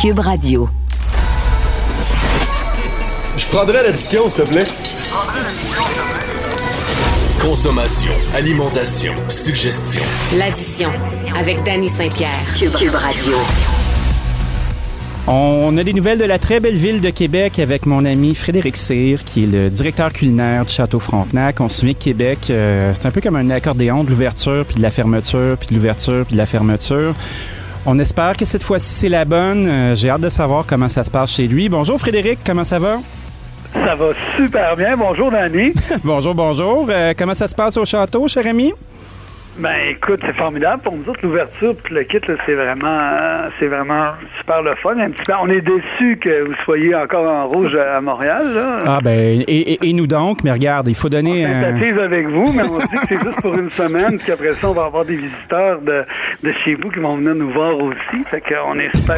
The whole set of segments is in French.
Cube Radio. Je prendrais l'addition, s'il te plaît. Consommation, alimentation, suggestion. L'addition avec Danny Saint-Pierre. Cube, Cube Radio. On a des nouvelles de la très belle ville de Québec avec mon ami Frédéric Cyr, qui est le directeur culinaire du Château Frontenac. On se souvient que Québec, euh, c'est un peu comme un accordéon de l'ouverture, puis de la fermeture, puis de l'ouverture, puis de la fermeture. On espère que cette fois-ci, c'est la bonne. Euh, J'ai hâte de savoir comment ça se passe chez lui. Bonjour Frédéric, comment ça va? Ça va super bien. Bonjour, Danny. bonjour, bonjour. Euh, comment ça se passe au château, cher ami? Ben écoute, c'est formidable pour nous autres l'ouverture puis le kit c'est vraiment c'est vraiment super le fun. Un petit peu, on est déçus que vous soyez encore en rouge à Montréal là. Ah ben et, nous donc, mais regarde, il faut donner. On sympathise avec vous, mais on dit que c'est juste pour une semaine, puis qu'après ça on va avoir des visiteurs de, de chez vous qui vont venir nous voir aussi. Fait qu'on est super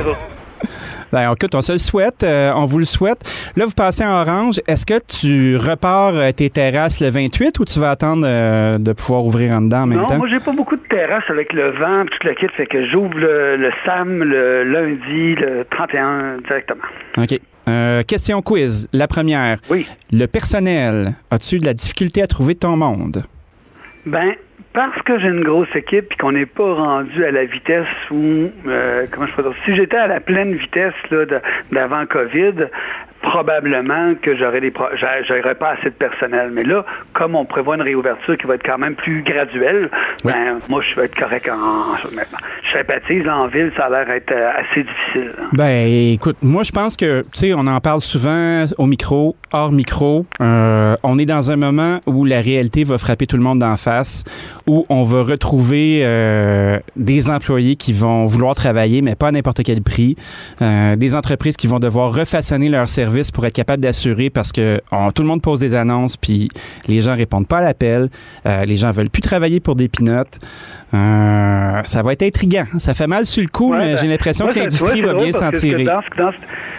Ben, écoute, on se le souhaite, euh, on vous le souhaite. Là, vous passez en orange. Est-ce que tu repars euh, tes terrasses le 28 ou tu vas attendre euh, de pouvoir ouvrir en dedans en même temps? Non, moi, j'ai pas beaucoup de terrasses avec le vent tout le kit, fait que j'ouvre le, SAM le lundi, le 31 directement. OK. question quiz. La première. Oui. Le personnel, as-tu de la difficulté à trouver ton monde? Ben, parce que j'ai une grosse équipe et qu'on n'est pas rendu à la vitesse où, euh, comment je peux dire, si j'étais à la pleine vitesse d'avant COVID, probablement que j'aurais des j'aurais pas assez de personnel. Mais là, comme on prévoit une réouverture qui va être quand même plus graduelle, ben, moi, je vais être correct en. Je sympathise en ville, ça a l'air être euh, assez difficile. Ben, écoute, moi, je pense que, tu sais, on en parle souvent au micro, hors micro. Euh, on est dans un moment où la réalité va frapper tout le monde d'en face, où on va retrouver euh, des employés qui vont vouloir travailler, mais pas à n'importe quel prix, des entreprises qui vont devoir refaçonner leur service pour être capable d'assurer parce que tout le monde pose des annonces puis les gens répondent pas à l'appel. Euh, les gens veulent plus travailler pour des pinottes. Euh, ça va être intriguant. Ça fait mal sur le coup, mais j'ai ben, l'impression que l'industrie va bien s'en tirer. Dans,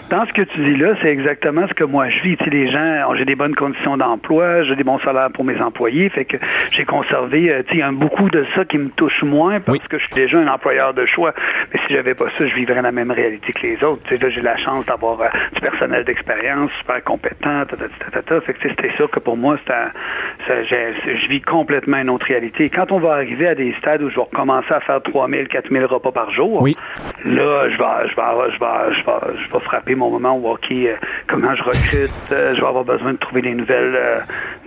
dans, ce que tu dis là, c'est exactement ce que moi je vis. Tu les gens, j'ai des bonnes conditions d'emploi, j'ai des bons salaires pour mes employés, fait que j'ai conservé. Euh, y a beaucoup de ça qui me touche moins parce que je suis déjà un employeur de choix. Mais si j'avais pas ça, je vivrais la même réalité que les autres. Tu là, j'ai la chance d'avoir du personnel d'expérience super compétent. C'était sûr que pour moi, je vis complètement une autre réalité. Quand on va arriver à des stades où je vais recommencer à faire 3000, 4000 repas par jour, oui. là, je vais, je, vais, je, vais, je, vais, je vais frapper mon moment où, OK, euh, comment je recrute, euh, je vais avoir besoin de trouver des nouvelles, euh,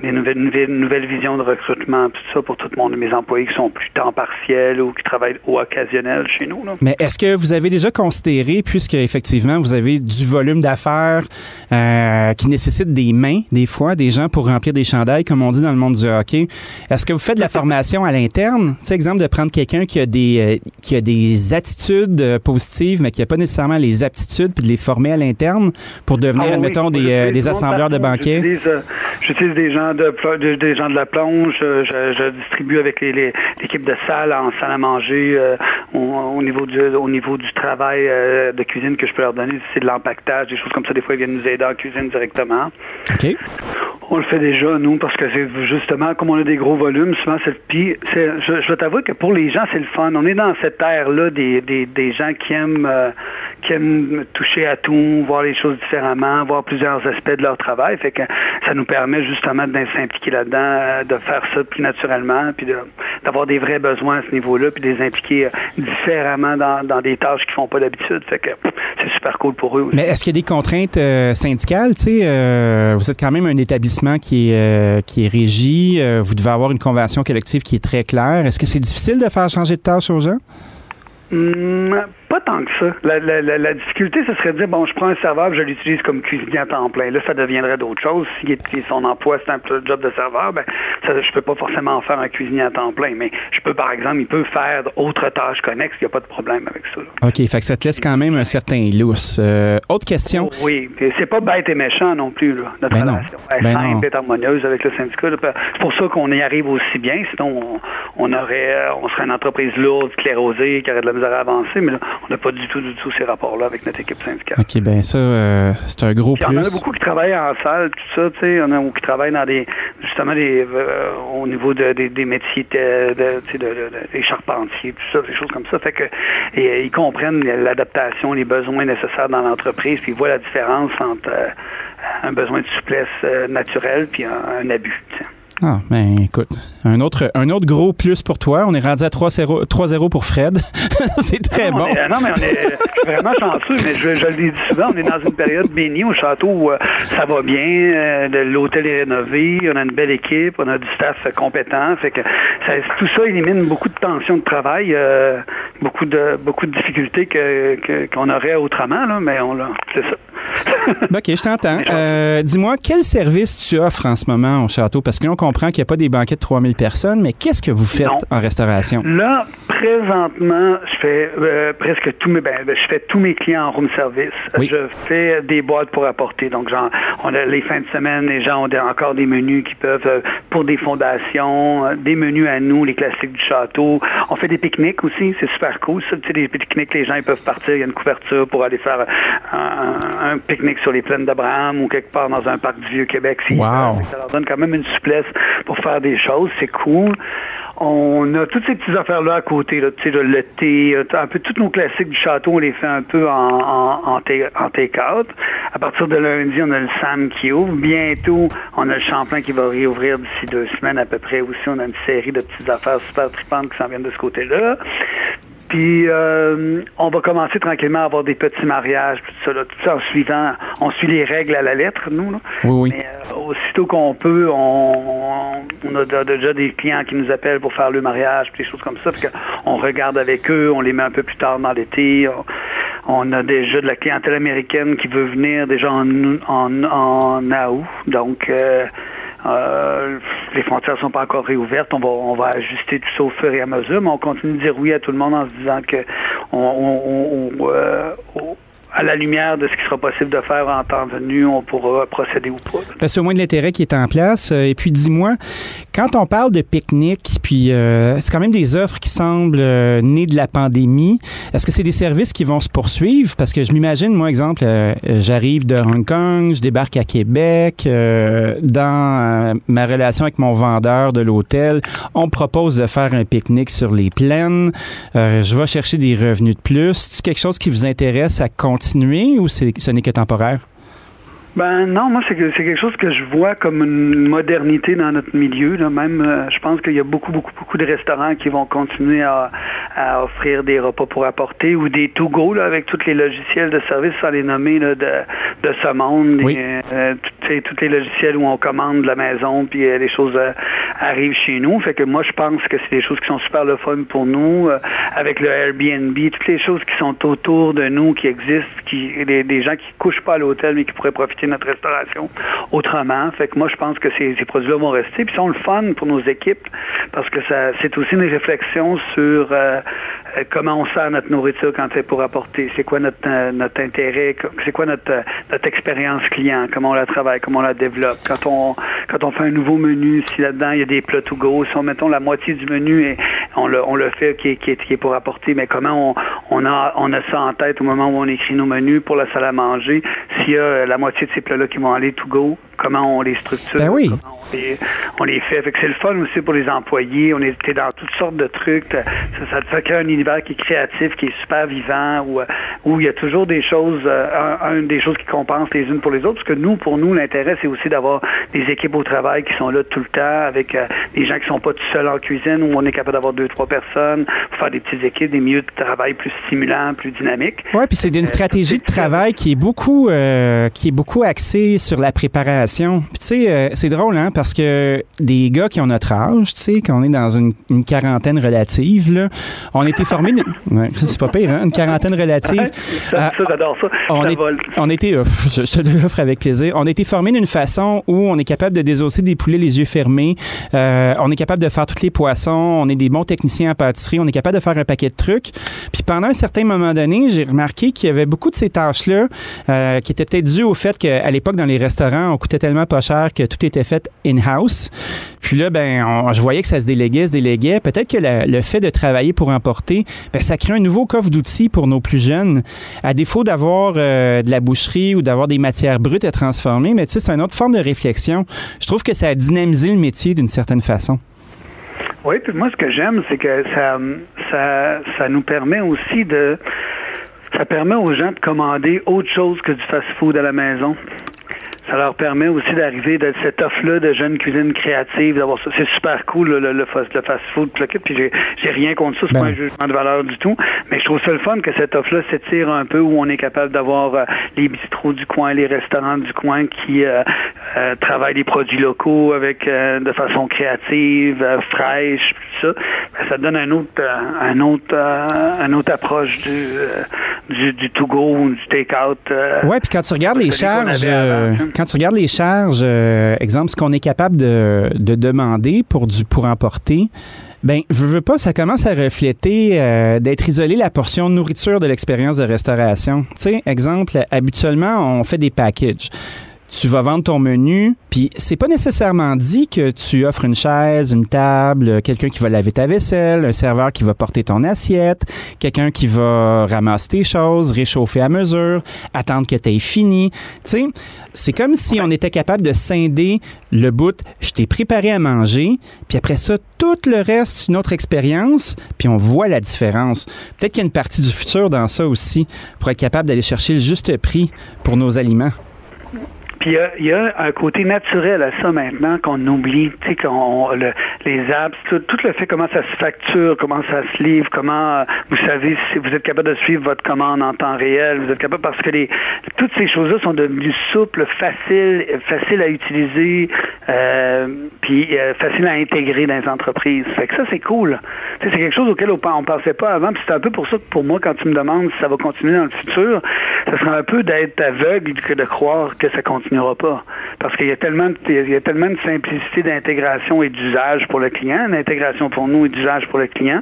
des nouvelles, nouvelles, visions de recrutement, tout ça pour tout le monde, mes employés qui sont plus temps partiel ou qui travaillent au occasionnel chez nous. Mais est-ce que vous avez déjà considéré, puisque effectivement vous avez du volume d'affaires qui nécessite des mains, des fois, des gens pour remplir des chandails, comme on dit dans le monde du hockey, est-ce que vous faites de la formation à l'interne? Tu sais, exemple de prendre quelqu'un qui a des euh, qui a des attitudes euh, positives, mais qui n'a pas nécessairement les aptitudes, puis de les former à l'interne pour devenir, ah admettons, des, euh, des assembleurs de banquets? J'utilise des gens de, des gens de la plonge, je, distribue avec l'équipe de salle en salle à manger au, niveau du au niveau du travail de cuisine que je peux leur donner, c'est de l'empactage, des choses comme ça. Des fois, ils viennent nous aider en cuisine directement. On le fait déjà, nous, parce que c'est justement, comme on a des gros volumes, souvent, c'est puis je, je t'avouer que pour les gens, c'est le fun. On est dans cette ère-là des, des, des, gens qui aiment, euh, qui aiment toucher à tout, voir les choses différemment, voir plusieurs aspects de leur travail. Fait que ça nous permet justement de s'impliquer là-dedans, euh, de faire ça plus naturellement, puis d'avoir des vrais besoins à ce niveau-là, puis de les impliquer euh, différemment dans, dans des tâches qu'ils font pas d'habitude. Fait que c'est super cool pour eux aussi. Mais est-ce qu'il y a des contraintes syndicales? Tu sais, vous êtes quand même un établissement qui est, qui est régi. vous devez avoir une convention collective qui est très claire. Est-ce que c'est difficile de faire changer de tâche aux gens? Mmh, pas tant que ça. La, la, la, difficulté, ce serait de dire, bon, je prends un serveur, je l'utilise comme cuisinier à temps plein. Là, ça deviendrait d'autres choses. Si son emploi, c'est un job de serveur, ben, ça, je peux pas forcément faire un cuisinier à temps plein. Mais je peux, par exemple, il peut faire d'autres tâches connexes. Il n'y a pas de problème avec ça. OK. Fait que ça te laisse quand même un certain lousse. Euh, autre question? Oh, oui. C'est pas bête et méchant non plus, là, notre ben relation. Elle ben simple et harmonieuse avec le syndicat. C'est pour ça qu'on y arrive aussi bien. Sinon, on, aurait, on serait une entreprise lourde, sclérosée, qui aurait de la misère à avancer. Mais là, on n'a pas du tout, du tout ces rapports-là avec notre équipe syndicale. OK, ben ça, euh, c'est un gros plus. Il y en a beaucoup qui travaillent en salle, tout ça, tu sais, il y en a qui travaillent dans des, justement, des, euh, au niveau de, des, métiers, de, de, des charpentiers, tout ça, des choses comme ça. Fait que et, ils comprennent l'adaptation, les besoins nécessaires dans l'entreprise, puis ils voient la différence entre un besoin de souplesse naturelle puis un, abus. Ah, ben écoute, un autre, un autre gros plus pour toi. On est rendu à 3-0 pour Fred. c'est très bon. non, mais on est vraiment chanceux, mais je, je, le dis souvent, on est dans une période bénie au château où euh, ça va bien, euh, l'hôtel est rénové, on a une belle équipe, on a du staff compétent. Fait que tout ça élimine beaucoup de tensions de travail, euh, beaucoup de beaucoup de difficultés que, qu'on aurait autrement, là, mais on c'est ça. OK, je t'entends. dis-moi, quel service tu offres en ce moment au château? Parce que là, on comprend qu'il n'y a pas des banquets de 3000 personnes, mais qu'est-ce que vous faites en restauration? Là, présentement, je fais euh, presque tous mes, ben, je fais tous mes clients en room service. Je fais des boîtes pour apporter. Donc, genre, on a les fins de semaine, les gens ont encore des menus qui peuvent, euh, pour des fondations, euh, des menus à nous, les classiques du château. On fait des pique-niques aussi, c'est super cool. Ça, tu sais, des pique-niques, les gens ils peuvent partir, il y a une couverture pour aller faire un, pique-nique sur les plaines d'Abraham ou quelque part dans un parc du Vieux-Québec. Wow. Ça leur donne quand même une souplesse pour faire des choses, c'est cool. On a toutes ces petites affaires-là à côté, là, tu sais, le thé, euh, un peu tous nos classiques du château, on les fait un peu en, en, en take-out. À partir de lundi, on a le Sam qui ouvre. Bientôt, on a le Champlain qui va réouvrir d'ici deux semaines à peu près aussi. On a une série de petites affaires super tripantes qui s'en viennent de ce côté-là. Puis euh, on va commencer tranquillement à avoir des petits mariages, tout ça, tout ça en suivant, on suit les règles à la lettre, nous. Là. Oui, oui. Mais euh, aussitôt qu'on peut, on, on, a déjà des clients qui nous appellent pour faire le mariage, puis des choses comme ça. Puis on regarde avec eux, on les met un peu plus tard dans l'été. On, a déjà de la clientèle américaine qui veut venir déjà en, en, en août. Donc euh, euh, les frontières sont pas encore réouvertes. On va, on va ajuster tout ça au fur et à mesure, mais on continue de dire oui à tout le monde en se disant que on, euh, à la lumière de ce qui sera possible de faire en temps venu, on pourra procéder ou pas. C'est au moins de l'intérêt qui est en place. Euh, et puis, dis-moi, quand on parle de pique-nique, puis euh, c'est quand même des offres qui semblent euh, nées de la pandémie, est-ce que c'est des services qui vont se poursuivre? Parce que je m'imagine, moi, exemple, j'arrive de Hong Kong, je débarque à Québec, dans ma relation avec mon vendeur de l'hôtel, on propose de faire un pique-nique sur les plaines, je vais chercher des revenus de plus. C'est quelque chose qui vous intéresse à continuer ou ce n'est que temporaire? Ben non, moi c'est quelque chose que je vois comme une modernité dans notre milieu. Là. Même, euh, je pense qu'il y a beaucoup, beaucoup, beaucoup de restaurants qui vont continuer à, offrir des repas pour apporter ou des to-go avec tous les logiciels de service, sans les nommer de, de ce monde. Euh, tous les logiciels où on commande de la maison puis euh, les choses arrivent chez nous. Fait que moi je pense que c'est des choses qui sont super le fun pour nous. avec le Airbnb, toutes les choses qui sont autour de nous, qui existent, qui des, des gens qui couchent pas à l'hôtel mais qui pourraient profiter notre restauration autrement. Fait que moi, je pense que ces, produits-là vont rester. Puis sont le fun pour nos équipes parce que ça, c'est aussi une réflexion sur euh, comment on sert notre nourriture quand c'est pour apporter? C'est quoi notre, euh, notre intérêt, c'est quoi notre, notre expérience client, comment on la travaille, comment on la développe? Quand on, quand on fait un nouveau menu, si là-dedans il y a des plats to go, si on mettons la moitié du menu et on le, on le fait qui est, qui, est, pour apporter, mais comment on, on, a, on a ça en tête au moment où on écrit nos menus pour la salle à manger, s'il y a la moitié de ces plats-là qui vont aller to go, comment on les structure, ben oui. on les, fait. fait c'est le fun aussi pour les employés. On est dans toutes sortes de trucs. Ça, ça te fait créer un univers qui est créatif, qui est super vivant, où, où il y a toujours des choses, euh, un, des choses qui compensent les unes pour les autres. Parce que nous, pour nous, l'intérêt, c'est aussi d'avoir des équipes au travail qui sont là tout le temps, avec euh, des gens qui sont pas tout seuls en cuisine, où on est capable d'avoir deux, trois personnes, pour faire des petites équipes, des milieux de travail plus stimulants, plus dynamiques. Oui, puis c'est une euh, stratégie de travail qui est beaucoup, qui est beaucoup axée sur la préparation. Puis tu sais, c'est drôle, hein? parce que des gars qui ont notre âge, tu sais, qu'on est dans une, quarantaine relative, là, on a été formés. Ouais, c'est pas pire, hein? Une quarantaine relative. ça, j'adore ça. On, est, on était, euh, je, te l'offre avec plaisir. On a été formés d'une façon où on est capable de désosser des poulets les yeux fermés. Euh, on est capable de faire tous les poissons. On est des bons techniciens en pâtisserie. On est capable de faire un paquet de trucs. Puis pendant un certain moment donné, j'ai remarqué qu'il y avait beaucoup de ces tâches-là euh, qui étaient peut-être dues au fait qu'à l'époque, dans les restaurants, on coûtait tellement pas cher que tout était fait in-house. Puis là, ben, je voyais que ça se déléguait, se déléguait. Peut-être que le fait de travailler pour emporter, ben, ça crée un nouveau coffre d'outils pour nos plus jeunes. À défaut d'avoir euh, de la boucherie ou d'avoir des matières brutes à transformer, mais tu sais, c'est une autre forme de réflexion. Je trouve que ça a dynamisé le métier d'une certaine façon. Oui, puis moi, ce que j'aime, c'est que ça, ça, ça nous permet aussi de ça permet aux gens de commander autre chose que du fast-food à la maison ça leur permet aussi d'arriver de cette offre-là de jeunes cuisine créative, d'avoir ça. C'est super cool, le, le, fast-food, puis j'ai, j'ai rien contre ça, c'est pas un ben. jugement de valeur du tout, mais je trouve ça le fun que cette offre-là s'étire un peu, où on est capable d'avoir euh, les bistrots du coin, les restaurants du coin qui euh, euh, travaillent des produits locaux avec de façon créative, fraîche, tout ça. Ben, ça donne un autre, un autre, un autre approche du, du, du to-go ou du take-out. ouais, puis quand tu regardes les charges quand tu regardes les charges, euh, exemple, ce qu'on est capable de, demander pour du pour emporter, ben, veux, veux pas, ça commence à refléter euh, d'être isolé la portion nourriture de l'expérience de restauration. Tu sais, exemple, habituellement, on fait des packages tu vas vendre ton menu, puis c'est pas nécessairement dit que tu offres une chaise, une table, quelqu'un qui va laver ta vaisselle, un serveur qui va porter ton assiette, quelqu'un qui va ramasser tes choses, réchauffer à mesure, attendre que tu aies fini. Tu sais, c'est comme si on était capable de scinder le bout, je t'ai préparé à manger, puis après ça, tout le reste, une autre expérience, puis on voit la différence. Peut-être qu'il y a une partie du futur dans ça aussi, pour être capable d'aller chercher le juste prix pour nos aliments il y, a, un côté naturel à ça maintenant qu'on oublie, tu sais, qu'on les apps, tout, le fait comment ça se facture, comment ça se livre, comment vous savez si vous êtes capable de suivre votre commande en temps réel, vous êtes capable parce que les toutes ces choses-là sont devenues souples, faciles, faciles à utiliser, euh, puis euh, faciles à intégrer dans les entreprises. Fait que ça c'est cool. c'est quelque chose auquel on, on pensait pas avant. Puis c'est un peu pour ça que pour moi, quand tu me demandes si ça va continuer dans le futur, ça serait un peu d'être aveugle que de croire que ça continue pas. Parce qu'il y a tellement de, il y a tellement de simplicité d'intégration et d'usage pour le client, d'intégration pour nous et d'usage pour le client,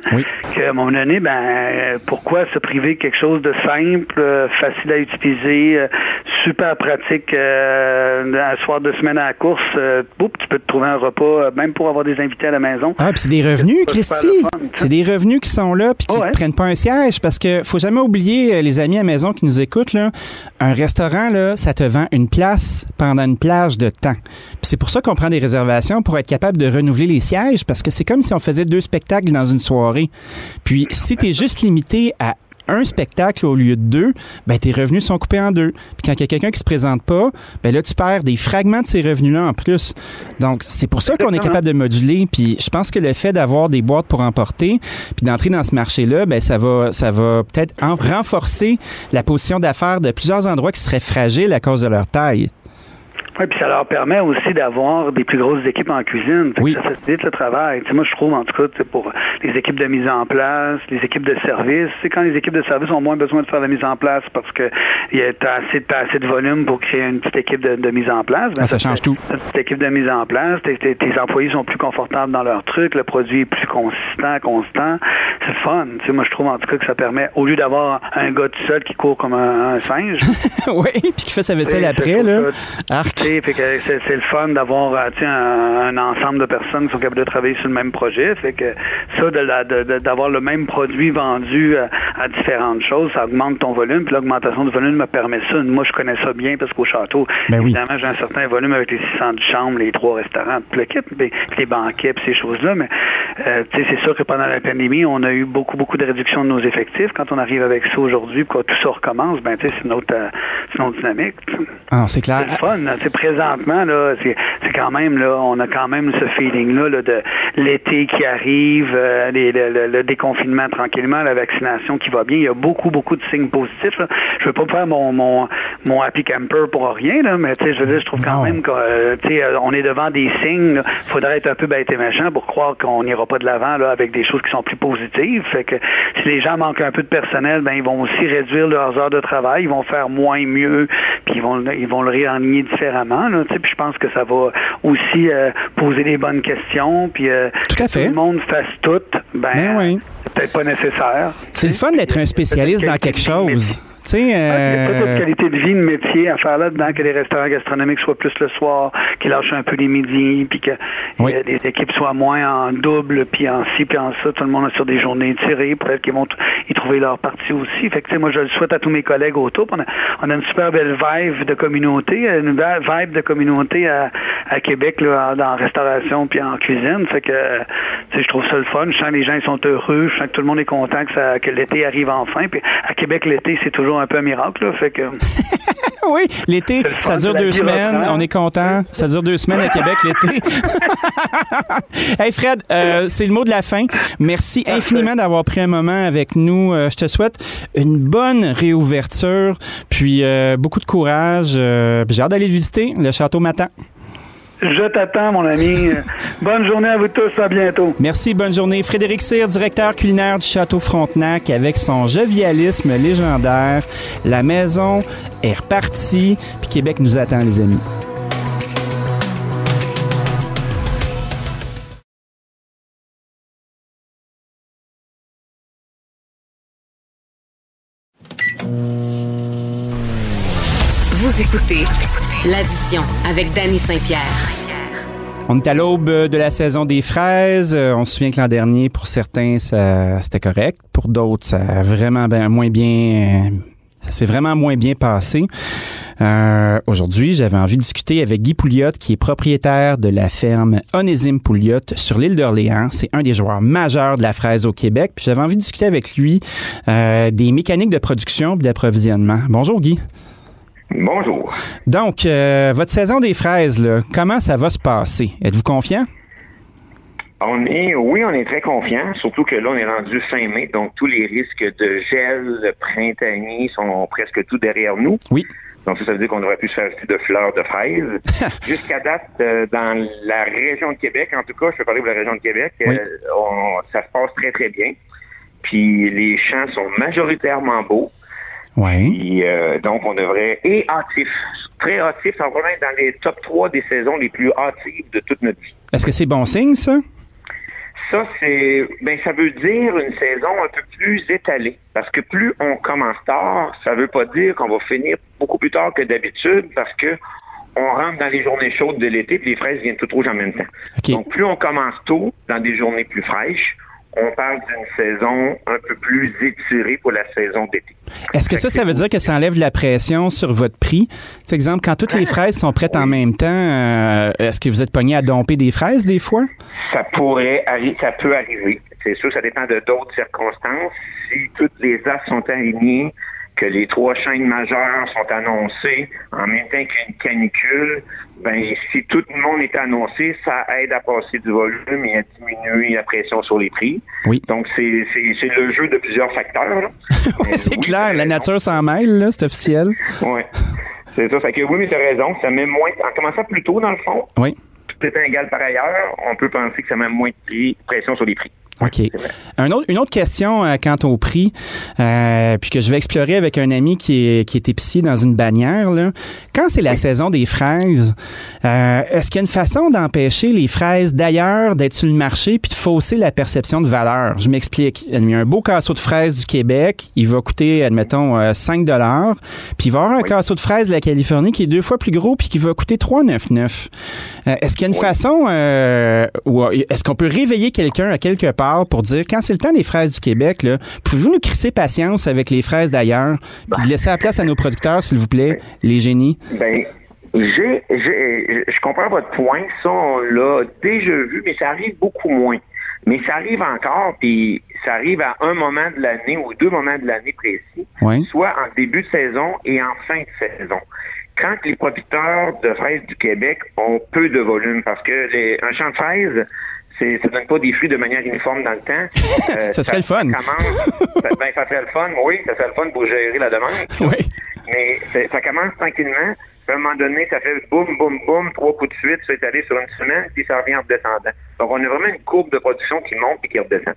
qu'à un moment donné, ben, pourquoi se priver de quelque chose de simple, euh, facile à utiliser, euh, super pratique, euh, un soir de semaine à la course, tu peux te trouver un repas, même pour avoir des invités à la maison. Ah, puis c'est des revenus, Christy. C'est des revenus qui sont là puis qui ne prennent pas un siège parce que faut jamais oublier, les amis à la maison qui nous écoutent, un restaurant, là, ça te vend une place pendant une plage de temps. c'est pour ça qu'on prend des réservations pour être capable de renouveler les sièges parce que c'est comme si on faisait deux spectacles dans une soirée. Puis si tu es juste limité à un spectacle au lieu de deux, ben tes revenus sont coupés en deux. Puis quand il y a quelqu'un qui se présente pas, ben là tu perds des fragments de ces revenus-là en plus. Donc c'est pour ça qu'on est capable de moduler. Puis je pense que le fait d'avoir des boîtes pour emporter, puis d'entrer dans ce marché-là, ben ça va, ça va peut-être renforcer la position d'affaires de plusieurs endroits qui seraient fragiles à cause de leur taille. Oui, puis ça leur permet aussi d'avoir des plus grosses équipes en cuisine. Ça facilite le travail. moi, je trouve, en tout cas, pour les équipes de mise en place, les équipes de service, c'est quand les équipes de service ont moins besoin de faire la mise en place parce que y a assez, assez de volume pour créer une petite équipe de, mise en place. Ben, ça, change tout. Une petite équipe de mise en place, tes, employés sont plus confortables dans leur truc, le produit est plus consistant, constant. C'est fun. moi, je trouve en tout cas que ça permet, au lieu d'avoir un gars tout seul qui court comme un, singe. oui, puis qui fait sa vaisselle après, là. Arc c'est le fun d'avoir euh, un, ensemble de personnes qui sont capables de travailler sur le même projet. Fait que ça, d'avoir le même produit vendu euh, à, différentes choses, ça augmente ton volume. Puis l'augmentation du volume me permet ça. Moi, je connais ça bien parce qu'au château, ben évidemment, j'ai un certain volume avec les 600 de chambre, les trois restaurants, le kit, puis les banquets, puis ces choses-là. Mais euh, c'est sûr que pendant la pandémie, on a eu beaucoup, beaucoup de réduction de nos effectifs. Quand on arrive avec ça aujourd'hui, quand tout ça recommence, ben c'est une autre, une autre dynamique. Ah, c'est clair. C'est fun. C'est présent là, c'est quand même, là, on a quand même ce feeling-là de l'été qui arrive, euh, le, déconfinement tranquillement, la vaccination qui va bien. Il y a beaucoup, beaucoup de signes positifs. Je Je veux pas faire mon, mon, mon happy camper pour rien, là, mais je veux dire, je trouve quand même qu'on euh, est devant des signes. Il faudrait être un peu bête et méchant pour croire qu'on n'ira pas de l'avant avec des choses qui sont plus positives. Fait que si les gens manquent un peu de personnel, ben ils vont aussi réduire leurs heures de travail, ils vont faire moins mieux, puis ils vont ils vont le réaligner différemment puis je pense que ça va aussi euh, poser des bonnes questions, puis euh, tout que tout le monde fasse tout, ben, ben peut-être pas nécessaire. C'est le fun d'être un spécialiste dans quelque chose. Tu sais, Il y a pas euh, de qualité de vie, de métier à faire là-dedans, que les restaurants gastronomiques soient plus le soir, qu'ils lâchent un peu les midis, puis que Oui. euh, les équipes soient moins en double, puis en ci, puis en ça. Tout le monde est sur des journées tirées. Peut-être qu'ils vont y trouver leur partie aussi. Fait que, tu sais, moi, je le souhaite à tous mes collègues autour. On a, on a une super belle vibe de communauté, une belle vibe de communauté à, à Québec, là, en- dans la restauration puis en cuisine. Fait que, euh, je trouve ça le fun. Je sens que les gens ils sont heureux. Je sens que tout le monde est content que, ça, que l'été arrive enfin. Puis à Québec, l'été, c'est toujours un peu un miracle. Là. Fait que, oui, l'été, ça dure deux semaines. reprend. On est content. Ça dure deux semaines à Québec l'été. hey Fred, euh, c'est le mot de la fin. Merci infiniment d'avoir pris un moment avec nous. Euh, je te souhaite une bonne réouverture, puis euh, beaucoup de courage. J'ai hâte d'aller visiter le château Matan. Je t'attends, mon ami. Bonne journée à vous tous. À bientôt. Merci, bonne journée. Frédéric Cyr, directeur culinaire du Château Frontenac, avec son jovialisme légendaire. La maison est repartie, puis Québec nous attend, les amis. L'addition avec Danny Saint-Pierre. On est à l'aube de la saison des fraises. Euh, On se souvient que l'an dernier, pour certains, ça, c'était correct. Pour d'autres, ça a vraiment ben- moins bien, euh, ça s'est vraiment moins bien passé. Euh, Aujourd'hui, j'avais envie de discuter avec Guy Pouliot, qui est propriétaire de la ferme Onésime Pouliot sur l'île d'Orléans. C'est un des joueurs majeurs de la fraise au Québec. Puis j'avais envie de discuter avec lui des mécaniques de production et d'approvisionnement. Bonjour Guy. Bonjour. Donc, euh, votre saison des fraises, là, comment ça va se passer? Êtes-vous confiant? On est, oui, on est très confiant, surtout que là, on est rendu fin mai, donc tous les risques de gel printanier sont presque tout derrière nous. Oui. Donc ça, ça veut dire qu'on aurait pu se faire de fleurs de fraises. Jusqu'à date, euh, dans la région de Québec, en tout cas, je peux parler de la région de Québec, Oui. euh, on- ça se passe très, très bien. Puis les champs sont majoritairement beaux. Oui. Puis, euh, donc, on devrait... Et hâtifs. Très hâtifs. On va être dans les top 3 des saisons les plus hâtives de toute notre vie. Est-ce que c'est bon signe, ça? Ça, c'est, ben, ça veut dire une saison un peu plus étalée. Parce que plus on commence tard, ça veut pas dire qu'on va finir beaucoup plus tard que d'habitude parce que on rentre dans les journées chaudes de l'été puis les fraises viennent tout rouges en même temps. Donc, plus on commence tôt dans des journées plus fraîches, on parle d'une saison un peu plus étirée pour la saison d'été. Est-ce que ça, ça veut dire que ça enlève de la pression sur votre prix? C'est exemple, quand toutes les fraises sont prêtes en même temps, euh, est-ce que vous êtes pogné à domper des fraises des fois? Ça pourrait arriver, ça peut arriver. C'est sûr, ça dépend de d'autres circonstances. Si toutes les as sont alignées, que les trois chaînes majeures sont annoncées en même temps qu'une canicule, ben si tout le monde est annoncé, ça aide à passer du volume et à diminuer la pression sur les prix. Oui. Donc c'est le jeu de plusieurs facteurs. Oui, c'est oui, clair, la nature s'en mêle, c'est officiel. Ouais. C'est ça. Fait que oui, mais tu as raison. Ça met moins. En commençant plus tôt, dans le fond, Oui. tout étant égal par ailleurs, on peut penser que ça met moins de prix, pression sur les prix. OK. Un autre, une autre question euh, quant au prix, euh, puis que je vais explorer avec un ami qui est, qui est épicier dans une bannière. Là. Quand c'est la saison des fraises, euh, est-ce qu'il y a une façon d'empêcher les fraises d'ailleurs d'être sur le marché puis de fausser la perception de valeur? Je m'explique. Il y a un beau casseau de fraises du Québec. Il va coûter, admettons, euh, 5 Puis il va y avoir un casseau de fraises de la Californie qui est deux fois plus gros puis qui va coûter 3,99 euh, Est-ce qu'il y a une façon, euh, ou euh, est-ce qu'on peut réveiller quelqu'un à quelque part pour dire, quand c'est le temps des fraises du Québec, pouvez-vous nous crisser patience avec les fraises d'ailleurs, puis laisser la place à nos producteurs, s'il vous plaît, les génies? Ben, j'ai, j'ai, je comprends votre point. Ça, on l'a déjà vu, mais ça arrive beaucoup moins. Mais ça arrive encore, puis ça arrive à un moment de l'année ou deux moments de l'année précis, Oui. soit en début de saison et en fin de saison. Quand les producteurs de fraises du Québec ont peu de volume, parce que les, un champ de fraises, c'est, ça donne pas des fruits de manière uniforme dans le temps. Euh, Ça serait le fun. commence- ça- ben, ça serait le fun, oui, ça serait le fun pour gérer la demande. Oui. Mais ça commence tranquillement. Puis à un moment donné, ça fait boum, boum, boum, trois coups de suite, ça est allé sur une semaine, puis ça revient en descendant. Donc, on a vraiment une courbe de production qui monte et qui redescend.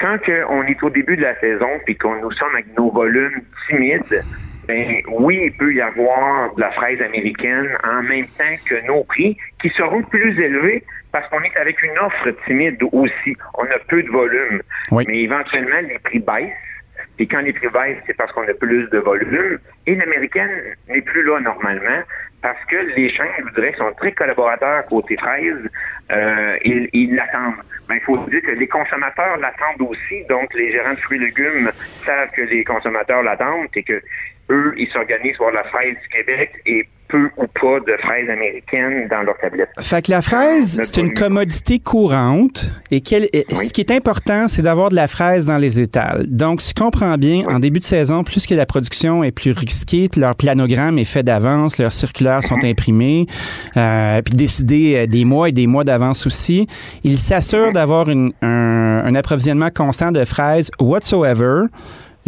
Quand que on est au début de la saison, puis qu'on nous sommes avec nos volumes timides, ben oui, il peut y avoir de la fraise américaine en même temps que nos prix, qui seront plus élevés parce qu'on est avec une offre timide aussi. On a peu de volume. Oui. Mais éventuellement, les prix baissent Puis quand les prix baissent, c'est parce qu'on a plus de volume. Et l'américaine n'est plus là normalement parce que les chaînes, je vous dirais, sont très collaborateurs côté fraises. Euh, ils, ils l'attendent. Mais il faut dire que les consommateurs l'attendent aussi. Donc, les gérants de fruits et légumes savent que les consommateurs l'attendent et que eux, ils s'organisent pour la fraise du Québec et peu ou pas de fraises américaines dans leur tablette. Fait que la fraise, c'est une commodité courante et ce qui est important, c'est d'avoir de la fraise dans les étals. Donc, si je comprends bien, en début de saison, plus que la production est plus risquée, leur planogramme est fait d'avance, leurs circulaires sont mhm. imprimés, euh, puis décidés euh, des mois et des mois d'avance aussi, ils s'assurent mhm. d'avoir un, un approvisionnement constant de fraises whatsoever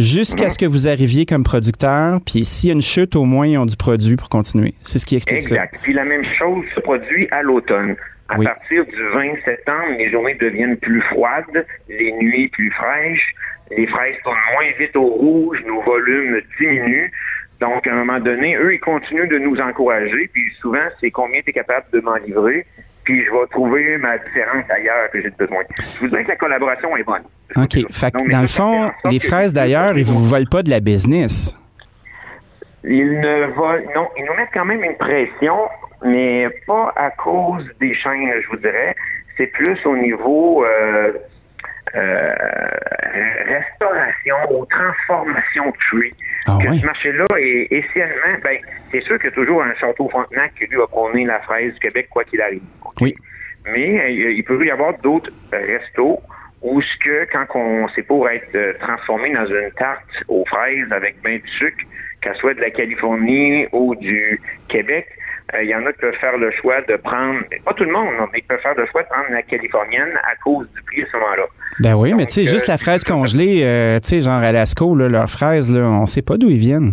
jusqu'à ce que vous arriviez comme producteur. Puis s'il y a une chute, au moins, ils ont du produit pour continuer. C'est ce qui explique exact. Puis la même chose se produit à l'automne. À partir du 20 septembre, les journées deviennent plus froides, les nuits plus fraîches, les fraises tournent moins vite au rouge, nos volumes diminuent. Donc, à un moment donné, eux, ils continuent de nous encourager. Puis souvent, c'est combien tu es capable de m'en livrer? Puis je vais trouver ma différence ailleurs que j'ai besoin. Je vous dis que la collaboration est bonne. OK. Fait dans le fond, les fraises d'ailleurs, ils ne vous volent pas de la business. Ils ne volent, non, ils nous mettent quand même une pression, mais pas à cause des chaînes, je vous dirais. C'est plus au niveau euh, euh, restauration ou transformation de fruits. Ah que ce marché-là est essentiellement, ben, c'est sûr qu'il y a toujours un château Frontenac qui lui a prôné la fraise du Québec, quoi qu'il arrive. Oui. Mais euh, il peut y avoir d'autres restos où ce que quand on c'est pour être euh, transformé dans une tarte aux fraises avec bien du sucre, qu'elle soit de la Californie ou du Québec, il y en a qui peuvent faire le choix de prendre, pas tout le monde, mais ils peuvent faire le choix de prendre la californienne à cause du prix à ce moment-là. Ben oui, mais tu sais, juste la fraise congelée, euh, tu sais, genre à Lasco, là, leurs fraises, là, on sait pas d'où ils viennent.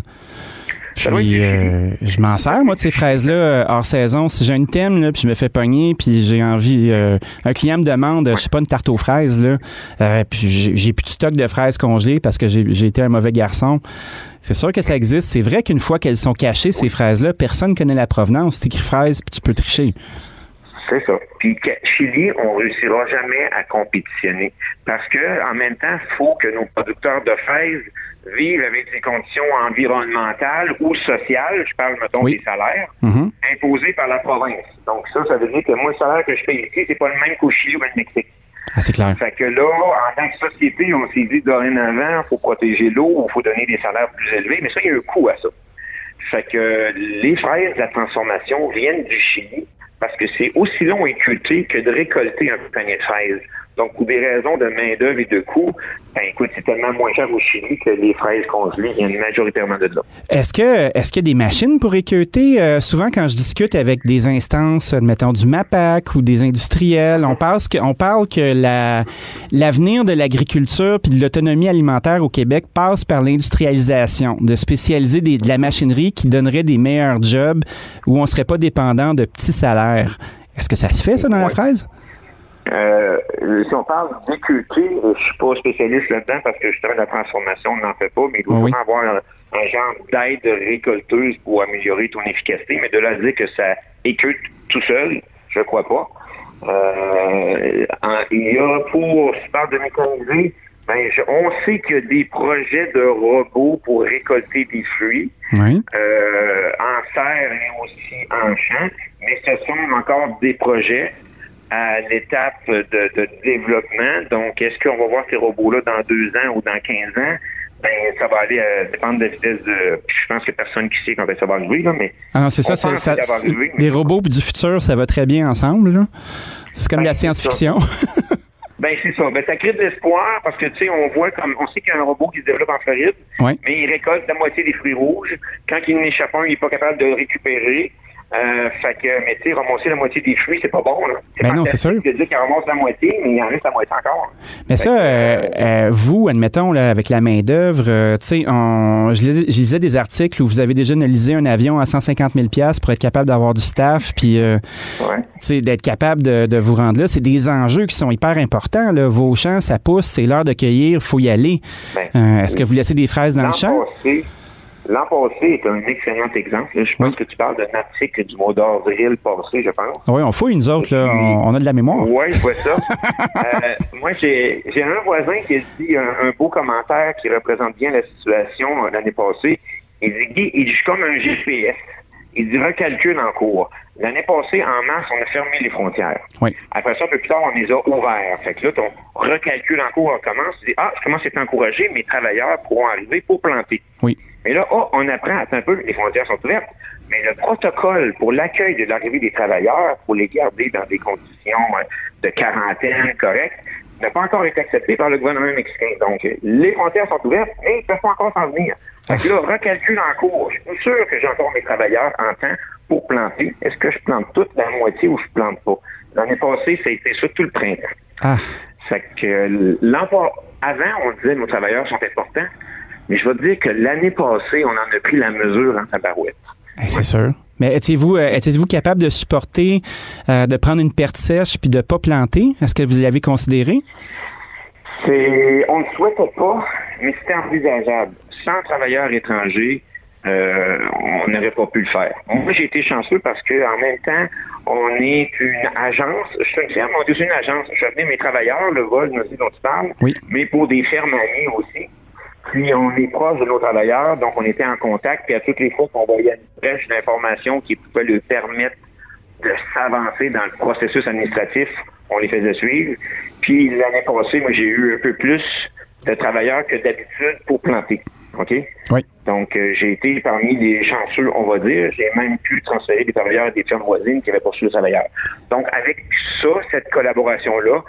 Puis, euh, je m'en sers, moi, de ces fraises-là, hors saison. Si j'ai une thème, là, puis je me fais pogner, puis j'ai envie... Euh, un client me demande, je sais pas, une tarte aux fraises, là, puis j'ai plus de stock de fraises congelées parce que j'ai été un mauvais garçon. C'est sûr que ça existe. C'est vrai qu'une fois qu'elles sont cachées, ces fraises-là, personne ne connaît la provenance. C'est écrit fraise, puis tu peux tricher. C'est ça. Puis Chili, on réussira jamais à compétitionner parce que en même temps, il faut que nos producteurs de fraises vivent avec des conditions environnementales ou sociales, je parle, mettons, des salaires, mm-hmm. imposés par la province. Donc ça, ça veut dire que moi, le salaire que je paye ici, c'est pas le même qu'au Chili ou au Mexique. Ah, c'est clair. Fait que là, en tant que société, on s'est dit dorénavant, il faut protéger l'eau, il faut donner des salaires plus élevés, mais ça, il y a un coût à ça. Fait que les fraises de la transformation viennent du Chili parce que c'est aussi long et cuté que de récolter un panier de fraises. Donc, pour des raisons de main-d'œuvre et de coût, ben, écoute, c'est tellement moins cher au Chili que les fraises congelées viennent majoritairement de là. Est-ce que est-ce qu'il y a des machines pour équeuter? Euh, souvent, quand je discute avec des instances, mettons du MAPAC ou des industriels, on, pense que, on parle que la, l'avenir de l'agriculture puis de l'autonomie alimentaire au Québec passe par l'industrialisation, de spécialiser des, de la machinerie qui donnerait des meilleurs jobs où on ne serait pas dépendant de petits salaires. Est-ce que ça se fait, ça, dans la fraise? Euh, si on parle d'équité, je suis pas spécialiste là-dedans parce que justement la transformation on n'en fait pas, mais il faut vraiment avoir un, genre d'aide récolteuse pour améliorer ton efficacité. Mais de là à dire que ça écute tout seul, je crois pas. Euh, il y a pour, si parle de mécaniser, ben, on sait qu'il y a des projets de robots pour récolter des fruits euh, en serre et aussi en champ, mais ce sont encore des projets à l'étape de, développement. Donc, est-ce qu'on va voir ces robots-là dans deux ans ou dans 15 ans? Ben, ça va aller euh, dépendre de la vitesse de. Je pense que personne qui sait quand ça va arriver, là, mais. Ah c'est ça, c'est ça. des robots du futur, ça va très bien ensemble, C'est comme ben, la science-fiction. Ben c'est ça. Ben ça crée de l'espoir parce que tu sais, on voit comme on sait qu'il y a un robot qui se développe en Floride, mais il récolte la moitié des fruits rouges. Quand il n'échappe un, il n'est pas capable de le récupérer. Euh, fait que, mais tu sais, ramasser la moitié des fruits, c'est pas bon. Là. Ben non, c'est sûr. Tu dire qu'il ramasse la moitié, mais il en reste la moitié encore. Mais ça, euh, euh, vous, admettons, là, avec la main-d'œuvre, tu sais, je, lisais des articles où vous avez déjà analysé un avion à 150 000 pour être capable d'avoir du staff, puis ouais. d'être capable de, de, vous rendre là. C'est des enjeux qui sont hyper importants. Là. Vos champs, ça pousse, c'est l'heure de cueillir, il faut y aller. Ben, Est-ce que vous laissez des fraises dans le champ? L'an passé est un excellent exemple. Je pense que tu parles d'un article du mois d'avril passé, je pense. Oui, on fouille, nous autres, là. On, a de la mémoire. Oui, je vois ça. euh, moi, j'ai un voisin qui a dit un, beau commentaire qui représente bien la situation euh, l'année passée. Il dit, il dit, comme un GPS. Il dit, recalcule en cours. L'année passée, en mars, on a fermé les frontières. Oui. Après ça, un peu plus tard, on les a ouverts. Fait que là, ton recalcule en cours, on commence. Tu dis, ah, je commence à être encouragé, mes travailleurs pourront arriver pour planter. Oui. Mais là, oh, on apprend, un peu, les frontières sont ouvertes. Mais le protocole pour l'accueil de l'arrivée des travailleurs, pour les garder dans des conditions euh, de quarantaine correctes, n'a pas encore été accepté par le gouvernement mexicain. Donc, les frontières sont ouvertes, mais ils ne peuvent pas encore s'en venir. Que là, recalcule en cours. Je suis sûr que j'ai encore mes travailleurs en temps pour planter. Est-ce que je plante toute la moitié ou je plante pas? L'année passée, ça a été ça tout le printemps. Ah. Fait que l'emploi, avant, on disait que nos travailleurs sont importants, mais je vais te dire que l'année passée, on en a pris la mesure en tabarouette. c'est sûr. Mais étiez-vous euh, étiez-vous capable de supporter, euh, de prendre une perte sèche puis de pas planter? Est-ce que vous l'avez considéré? C'est, on ne le souhaitait pas, mais c'était envisageable. Sans travailleurs étrangers, euh, on n'aurait pas pu le faire. Moi, j'ai été chanceux parce que en même temps, on est une agence. Je suis une ferme, on est une agence. Je fais mes travailleurs, le vol dont tu parles, oui. mais pour des fermes amies aussi. Puis on est proche de nos travailleurs, donc on était en contact. Puis à toutes les fois qu'on voyait une brèche d'information qui pouvait leur permettre de s'avancer dans le processus administratif, on les faisait suivre. Puis l'année passée, moi, j'ai eu un peu plus de travailleurs que d'habitude pour planter. OK? Oui. Donc, euh, j'ai été parmi les chanceux, on va dire. J'ai même pu transférer des travailleurs des fermes voisines qui avaient poursuivi le travailleurs. Donc, avec ça, cette collaboration-là,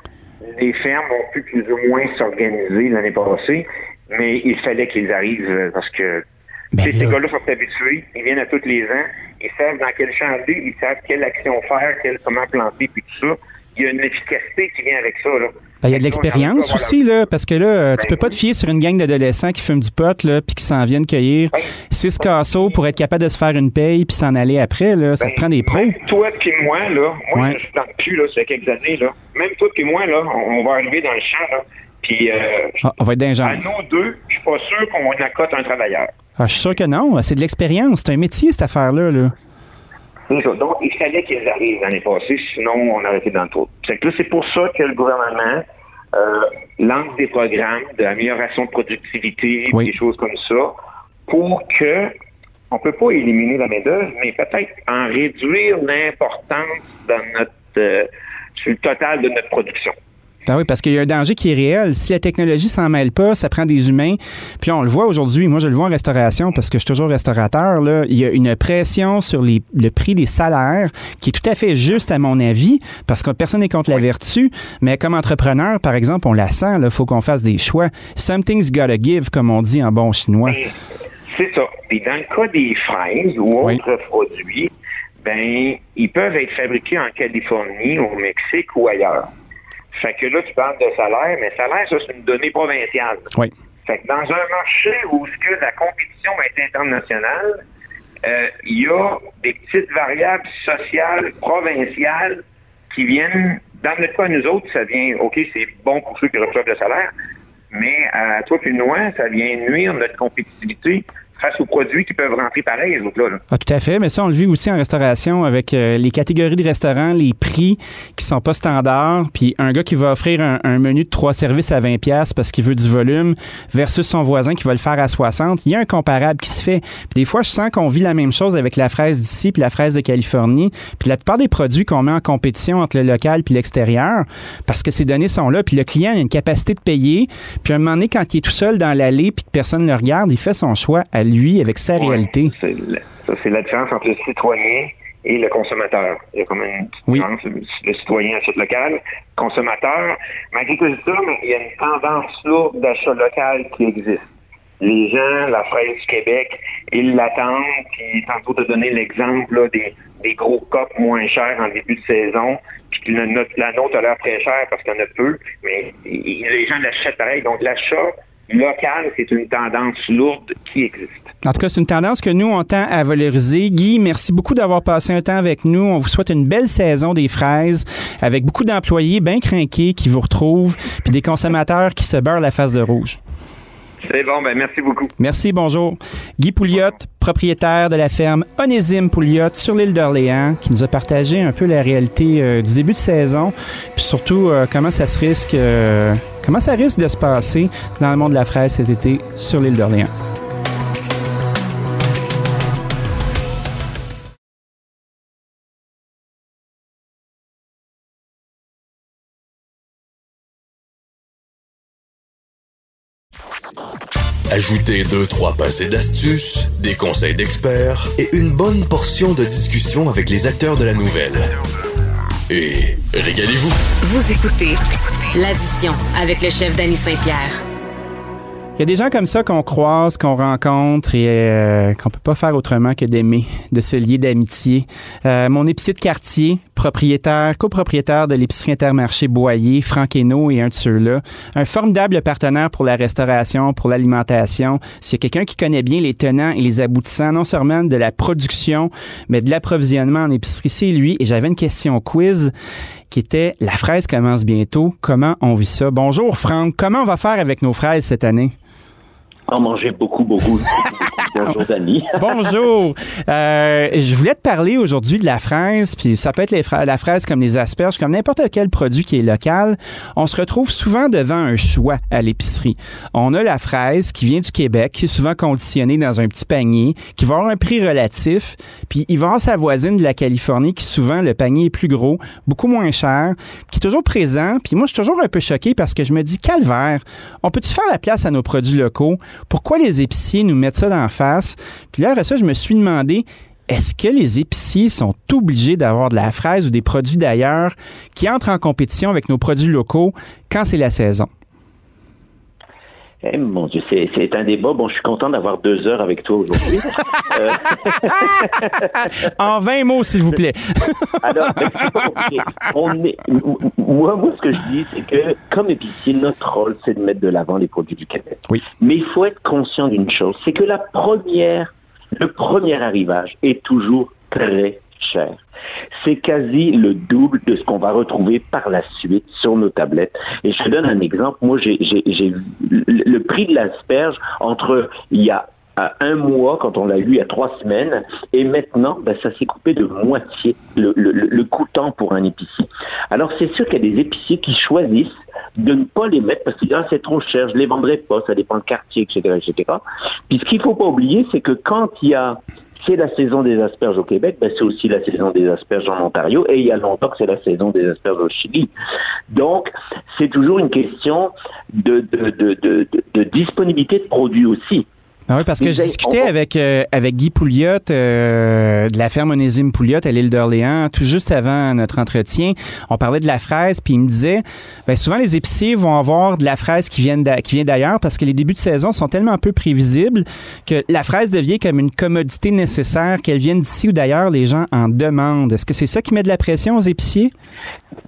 les fermes ont pu plus ou moins s'organiser l'année passée, mais il fallait qu'ils arrivent euh, parce que ben ces gars-là sont habitués, ils viennent à tous les ans, ils savent dans quel champ aller, ils savent quelle action faire, comment planter, puis tout ça. Il y a une efficacité qui vient avec ça. Là. Ben, il y a de l'expérience aussi, là, parce que là, tu ben peux pas te fier sur une gang d'adolescents qui fument du pot, là, puis qui s'en viennent cueillir six casseaux pour être capable de se faire une paye puis s'en aller après, là. Ça te prend des pros. toi puis moi, là, moi, je plante plus, là, ça quelques années, là. Même toi puis moi, là, on, va arriver dans le champ, là. Puis, euh, ah, on va être À nous deux, je suis pas sûr qu'on accote un travailleur. Ah, je suis sûr que non. C'est de l'expérience. C'est un métier, cette affaire-là. Là. Donc, il fallait qu'ils arrivent l'année passée, sinon on aurait été dans le trou. C'est pour ça que le gouvernement euh, lance des programmes d'amélioration de productivité, des choses comme ça, pour que on peut pas éliminer la main-d'œuvre, mais peut-être en réduire l'importance dans notre euh, sur le total de notre production. Ben oui, parce qu'il y a un danger qui est réel. Si la technologie s'en mêle pas, ça prend des humains. Puis on le voit aujourd'hui. Moi, je le vois en restauration parce que je suis toujours restaurateur. Là. Il y a une pression sur les, le prix des salaires qui est tout à fait juste à mon avis parce que personne n'est contre la vertu. Mais comme entrepreneur, par exemple, on la sent. Il faut qu'on fasse des choix. Something's gotta give, comme on dit en bon chinois. C'est ça. Puis dans le cas des fraises ou autres produits, ben ils peuvent être fabriqués en Californie, au Mexique ou ailleurs. Fait que là, tu parles de salaire, mais salaire, ça, c'est une donnée provinciale. Oui. Fait que dans un marché où ce que la compétition est internationale, euh, il y a des petites variables sociales, provinciales, qui viennent, dans notre cas, nous autres, ça vient, OK, c'est bon pour ceux qui reçoivent le salaire, mais à toi puis moi, ça vient nuire notre compétitivité face aux produits qui peuvent rentrer pareil, les autres-là. Ah, tout à fait, mais ça, on le vit aussi en restauration avec euh, les catégories de restaurants, les prix qui sont pas standards, puis un gars qui va offrir un, menu de trois services à 20 pièces parce qu'il veut du volume versus son voisin qui va le faire à 60, il y a un comparable qui se fait. Puis des fois, je sens qu'on vit la même chose avec la fraise d'ici puis la fraise de Californie, puis la plupart des produits qu'on met en compétition entre le local puis l'extérieur, parce que ces données sont là, puis le client a une capacité de payer, puis à un moment donné, quand il est tout seul dans l'allée puis que personne ne le regarde, il fait son choix à lui, avec sa réalité. C'est la différence entre le citoyen et le consommateur. Il y a comme une différence. Le citoyen achète local, consommateur. Malgré tout ça, il y a une tendance lourde d'achat local qui existe. Les gens, la fraise du Québec, ils l'attendent. Puis tantôt de donner l'exemple des, des gros copes moins chers en début de saison, puis que la nôtre a l'air très chère parce qu'il y en a peu, mais les gens l'achètent pareil. Donc l'achat local, c'est une tendance lourde qui existe. En tout cas, c'est une tendance que nous, on tend à valoriser. Guy, merci beaucoup d'avoir passé un temps avec nous. On vous souhaite une belle saison des fraises avec beaucoup d'employés bien craqués qui vous retrouvent, puis des consommateurs qui se beurrent la face de rouge. C'est bon, ben merci beaucoup. Merci, bonjour. Guy Pouliot, propriétaire de la ferme Onésime Pouliot sur l'île d'Orléans, qui nous a partagé un peu la réalité euh, du début de saison, puis surtout euh, comment ça se risque, euh, comment ça risque de se passer dans le monde de la fraise cet été sur l'île d'Orléans. Ajoutez deux, trois passés d'astuces, des conseils d'experts et une bonne portion de discussion avec les acteurs de la nouvelle. Et régalez-vous. Vous écoutez l'addition avec le chef Danny Saint-Pierre. Il y a des gens comme ça qu'on croise, qu'on rencontre et euh, qu'on peut pas faire autrement que d'aimer, de se lier d'amitié. Euh, mon épicier de quartier, propriétaire, copropriétaire de l'épicerie Intermarché Boyer, Franck Hainaut et un de ceux-là. Un formidable partenaire pour la restauration, pour l'alimentation. A quelqu'un qui connaît bien les tenants et les aboutissants, non seulement de la production, mais de l'approvisionnement en épicerie, c'est lui. Et j'avais une question quiz qui était La fraise commence bientôt. Comment on vit ça? Bonjour Franck, comment on va faire avec nos fraises cette année? En manger beaucoup, beaucoup. Bonjour, Dani. Bonjour. Euh, je voulais te parler aujourd'hui de la fraise, puis ça peut être la fraise comme les asperges, comme n'importe quel produit qui est local. On se retrouve souvent devant un choix à l'épicerie. On a la fraise qui vient du Québec, qui est souvent conditionnée dans un petit panier, qui va avoir un prix relatif, puis il va avoir sa voisine de la Californie qui souvent le panier est plus gros, beaucoup moins cher, qui est toujours présent. Puis moi, je suis toujours un peu choqué parce que je me dis, calvaire, on peut-tu faire la place à nos produits locaux? Pourquoi les épiciers nous mettent ça d'en face? Puis là, après ça, je me suis demandé, est-ce que les épiciers sont obligés d'avoir de la fraise ou des produits d'ailleurs qui entrent en compétition avec nos produits locaux quand c'est la saison? Eh, mon Dieu, c'est, un débat. Bon, je suis content d'avoir deux heures avec toi aujourd'hui. Euh, En 20 mots, s'il vous plaît. alors, ben. On est, moi, moi, ce que je dis, c'est que comme épicier, notre rôle, c'est de mettre de l'avant les produits du Québec. Oui. Mais il faut être conscient d'une chose, c'est que la première, le premier arrivage est toujours très cher. C'est quasi le double de ce qu'on va retrouver par la suite sur nos tablettes. Et je te donne un exemple. Moi, j'ai le le prix de l'asperge entre il y a à un mois, quand on l'a eu a trois semaines, et maintenant, ben, ça s'est coupé de moitié le, le, le- le coûtant pour un épicier. Alors, c'est sûr qu'il y a des épiciers qui choisissent de ne pas les mettre parce qu'ils disent, ah, c'est trop cher, je les vendrai pas, ça dépend du quartier, etc., etc. Puis, ce qu'il faut pas oublier, c'est que quand il y a c'est la saison des asperges au Québec, ben c'est aussi la saison des asperges en Ontario, et il y a longtemps que c'est la saison des asperges au Chili. Donc, c'est toujours une question de, disponibilité de produits aussi. Ah oui, parce que j'ai j'ai- discuté on- avec, euh, avec Guy Pouliot euh, de la ferme Onésime Pouliot à l'île d'Orléans, tout juste avant notre entretien. On parlait de la fraise, puis il me disait, ben souvent les épiciers vont avoir de la fraise qui qui vient d'ailleurs parce que les débuts de saison sont tellement peu prévisibles que la fraise devient comme une commodité nécessaire, qu'elle vienne d'ici ou d'ailleurs, les gens en demandent. Est-ce que c'est ça qui met de la pression aux épiciers?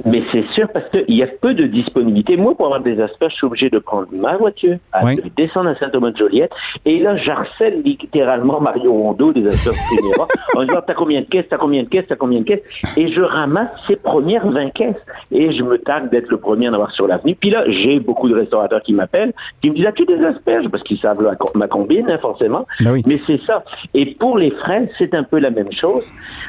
Mais c'est sûr parce qu'il y a peu de disponibilité. Moi, pour avoir des asperges, je suis obligé de prendre ma voiture, à Oui. descendre à Saint-Thomas-de-Joliette, et là, j'harcèle littéralement Mario Rondo des asperges Primera en disant, t'as combien de caisses, t'as combien de caisses, t'as combien de caisses, et je ramasse ces premières 20 caisses, et je me targue d'être le premier à en avoir sur l'avenue. Puis là, j'ai beaucoup de restaurateurs qui m'appellent, qui me disent, as-tu des asperges? Parce qu'ils savent la- ma combine, hein, forcément. Ben oui. Mais c'est ça. Et pour les fraises, c'est un peu la même chose.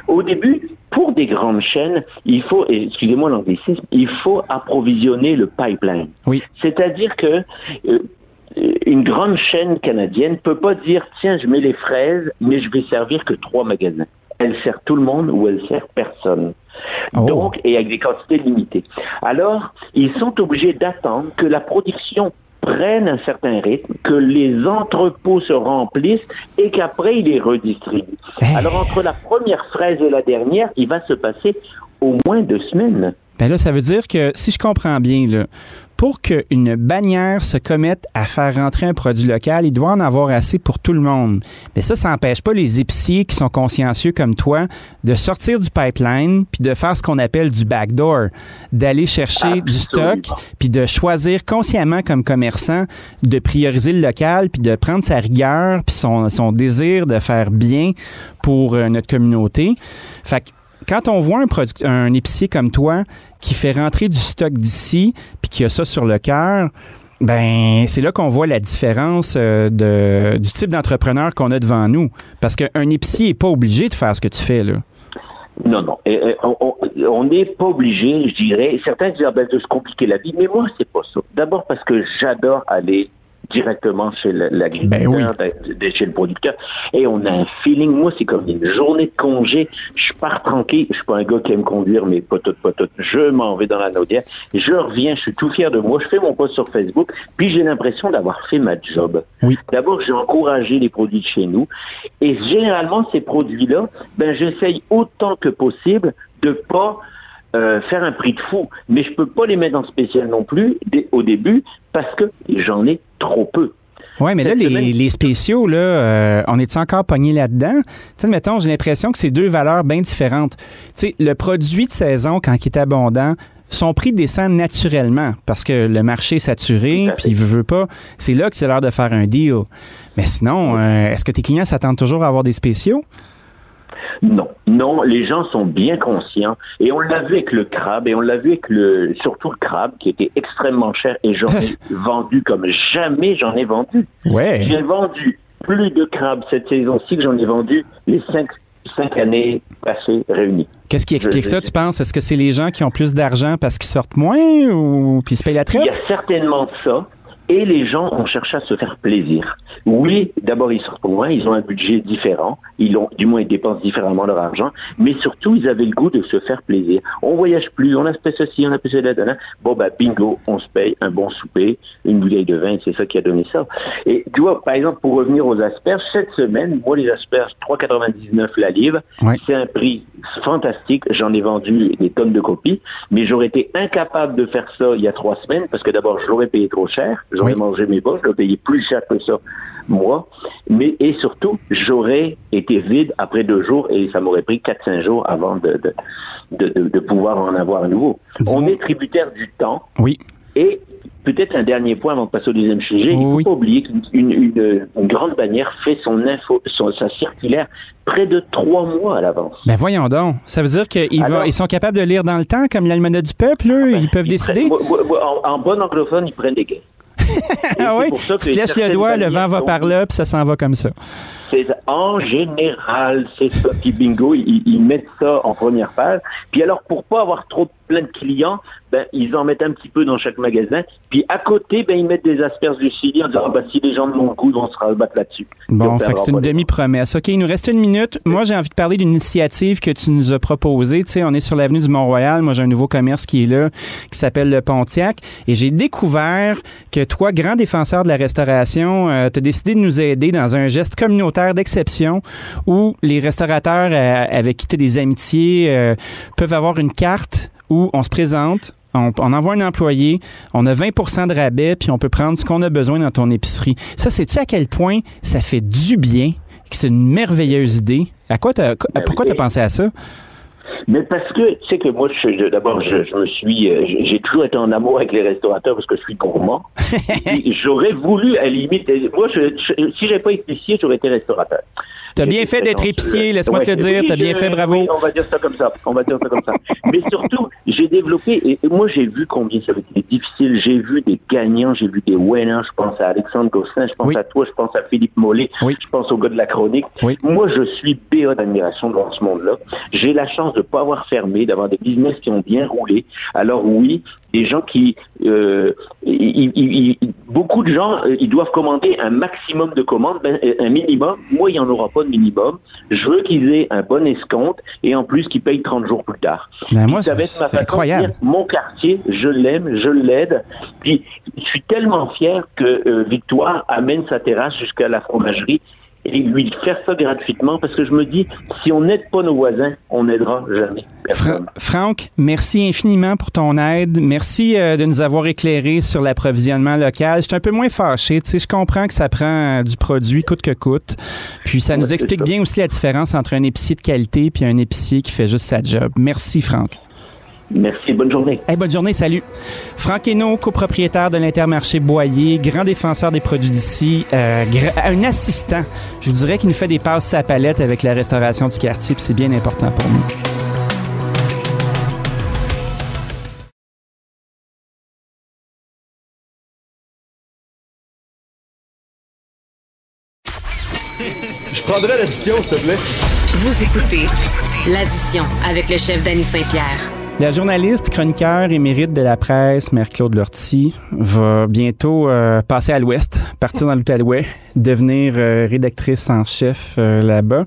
Au début, pour des grandes chaînes, il faut, excusez-moi l'anglicisme, il faut approvisionner le pipeline. Oui. C'est-à-dire que euh, une grande chaîne canadienne peut pas dire tiens, je mets les fraises, mais je vais servir que trois magasins. Elle sert tout le monde ou elle sert personne. Oh. Donc, et avec des quantités limitées. Alors, ils sont obligés d'attendre que la production prenne un certain rythme, que les entrepôts se remplissent et qu'après ils les redistribuent. Hey. Alors entre la première fraise et la dernière, il va se passer au moins deux semaines. Ben là, ça veut dire que, si je comprends bien, là, pour qu'une bannière se commette à faire rentrer un produit local, il doit en avoir assez pour tout le monde. Mais ça, ça n'empêche pas les épiciers qui sont consciencieux comme toi de sortir du pipeline puis de faire ce qu'on appelle du backdoor, d'aller chercher du stock puis de choisir consciemment comme commerçant de prioriser le local puis de prendre sa rigueur puis son, son désir de faire bien pour euh, notre communauté. Fait que quand on voit un, un épicier comme toi qui fait rentrer du stock d'ici puis qui a ça sur le cœur, Ben, c'est là qu'on voit la différence euh, de, du type d'entrepreneur qu'on a devant nous. Parce qu'un épicier n'est pas obligé de faire ce que tu fais, là. Non, non. on n'est pas obligé, je dirais. Certains disent ah, ben, de se compliquer la vie, mais moi, c'est pas ça. D'abord parce que j'adore aller directement chez l'agriculteur, ben chez le producteur. Et on a un feeling. Moi, c'est comme une journée de congé. Je pars tranquille. Je suis pas un gars qui aime conduire, mais potot, potot. Je m'en vais dans la naudière. Je reviens. Je suis tout fier de moi. Je fais mon post sur Facebook. Puis j'ai l'impression d'avoir fait ma job. Oui. D'abord, j'ai encouragé les produits de chez nous. Et généralement, ces produits-là, ben, j'essaye autant que possible de pas euh, faire un prix de fou, mais je peux pas les mettre en spécial non plus au début parce que j'en ai trop peu. Oui, mais là, les, spéciaux, là, euh, on est encore pogné là-dedans? Tu sais, mettons, j'ai l'impression que c'est deux valeurs bien différentes. Tu sais, le produit de saison, quand il est abondant, son prix descend naturellement parce que le marché est saturé, puis il veut, veut pas. C'est là que c'est l'heure de faire un deal. Mais sinon, euh, est-ce que tes clients s'attendent toujours à avoir des spéciaux? Non, non, les gens sont bien conscients et on l'a vu avec le crabe et on l'a vu avec le, surtout le crabe qui était extrêmement cher et j'en ai vendu comme jamais j'en ai vendu. Ouais. J'ai vendu plus de crabes cette saison-ci que j'en ai vendu les cinq, cinq années passées réunies. Qu'est-ce qui explique ça, tu penses? Est-ce que c'est les gens qui ont plus d'argent parce qu'ils sortent moins ou puis ils se payent la traite? Il y a certainement ça et les gens ont cherché à se faire plaisir. Oui, d'abord ils sortent moins, ils ont un budget différent, ils ont, du moins ils dépensent différemment leur argent, mais surtout ils avaient le goût de se faire plaisir. On voyage plus, on a fait ceci, on a fait cela, bon bah bingo, on se paye un bon souper, une bouteille de vin, c'est ça qui a donné ça. Et tu vois, par exemple, pour revenir aux asperges, cette semaine, moi les asperges 3,99 la livre, c'est un prix fantastique, j'en ai vendu des tonnes de copies, mais j'aurais été incapable de faire ça il y a trois semaines parce que d'abord je l'aurais payé trop cher, j'aurais mangé mes poches, je l'aurais payé plus cher que ça, moi. Mais, et surtout, j'aurais été vide après deux jours et ça m'aurait pris 4-5 jours avant de, de, de, pouvoir en avoir à nouveau. On est tributaire du temps. Oui. Et peut-être un dernier point avant de passer au deuxième sujet. Il ne faut pas oublier qu'une une, grande bannière fait son info, son, sa circulaire près de trois mois à l'avance. Ben voyons donc. Ça veut dire qu'ils ils sont capables de lire dans le temps comme l'almanach du peuple, eux? Ah ben, ils peuvent décider? en, en, bon anglophone, ils prennent des gains ah oui? Tu te laisses le doigt, le vent va par là, puis ça s'en va comme ça. En général, c'est ça. Puis bingo, ils, ils, mettent ça en première phase. Puis alors, pour pas avoir trop plein de clients, ben, ils en mettent un petit peu dans chaque magasin. Puis à côté, ben, ils mettent des asperges du Chili en disant, ah, ben, si les gens de mon goût vont se rabattre là-dessus. Bon, fait c'est une demi-promesse. OK, il nous reste une minute. Moi, j'ai envie de parler d'une initiative que tu nous as proposée. Tu sais, on est sur l'avenue du Mont-Royal. Moi, j'ai un nouveau commerce qui est là, qui s'appelle le Pontiac. Et j'ai découvert que toi, grand défenseur de la restauration, euh, tu as décidé de nous aider dans un geste communautaire d'exception où les restaurateurs euh, avec qui tu as des amitiés euh, peuvent avoir une carte où on se présente, on, envoie un employé, on a 20% de rabais, puis on peut prendre ce qu'on a besoin dans ton épicerie. Ça, sais-tu à quel point ça fait du bien, que c'est une merveilleuse idée? À quoi ben pourquoi tu as pensé à ça? Mais parce que, tu sais que moi, d'abord, je, me suis, euh, j'ai toujours été en amour avec les restaurateurs parce que je suis gourmand. J'aurais voulu, à la limite, moi, je, je, si j'avais pas été épicier, j'aurais été restaurateur. T'as bien fait d'être épicier, laisse-moi te le dire. T'as bien fait, bravo. on va dire ça comme ça. On va dire ça comme ça. Mais surtout, j'ai développé, et moi, j'ai vu combien ça avait été difficile. J'ai vu des gagnants, j'ai vu des winners. Je pense à Alexandre Gosselin, je pense à toi, je pense à Philippe Mollet, je pense au gars de la chronique. Moi, je suis béat d'admiration dans ce monde-là. J'ai la chance de ne pas avoir fermé, d'avoir des business qui ont bien roulé. Alors oui, des gens qui, euh, beaucoup de gens, euh, ils doivent commander un maximum de commandes, ben, un minimum. Moi, il n'y en aura pas de minimum. Je veux qu'ils aient un bon escompte et en plus qu'ils payent 30 jours plus tard. Ben moi, c'est incroyable. mon quartier, je l'aime, je l'aide. Puis, je suis tellement fier que euh, Victoire amène sa terrasse jusqu'à la fromagerie et lui faire ça gratuitement parce que je me dis, si on n'aide pas nos voisins, on n'aidera jamais personne. Franck, merci infiniment pour ton aide. Merci euh, de nous avoir éclairé sur l'approvisionnement local. Je suis un peu moins fâché. Tu sais, je comprends que ça prend euh, du produit coûte que coûte. Puis ça nous explique bien aussi la différence entre un épicier de qualité et un épicier qui fait juste sa job. Merci, Franck. Merci, bonne journée. Hey, bonne journée, salut. Franck Hénon, copropriétaire de l'Intermarché Boyer, grand défenseur des produits d'ici, euh, euh, un assistant, je vous dirais, qui nous fait des passes à palette avec la restauration du quartier, puis c'est bien important pour nous. Je prendrai l'addition, s'il te plaît. Vous écoutez l'addition avec le chef Danny Saint-Pierre. La journaliste, chroniqueur émérite de la presse, Mère-Claude Lortie, va bientôt euh, passer à l'ouest, partir dans l'Outaouais, devenir euh, rédactrice en chef euh, là-bas.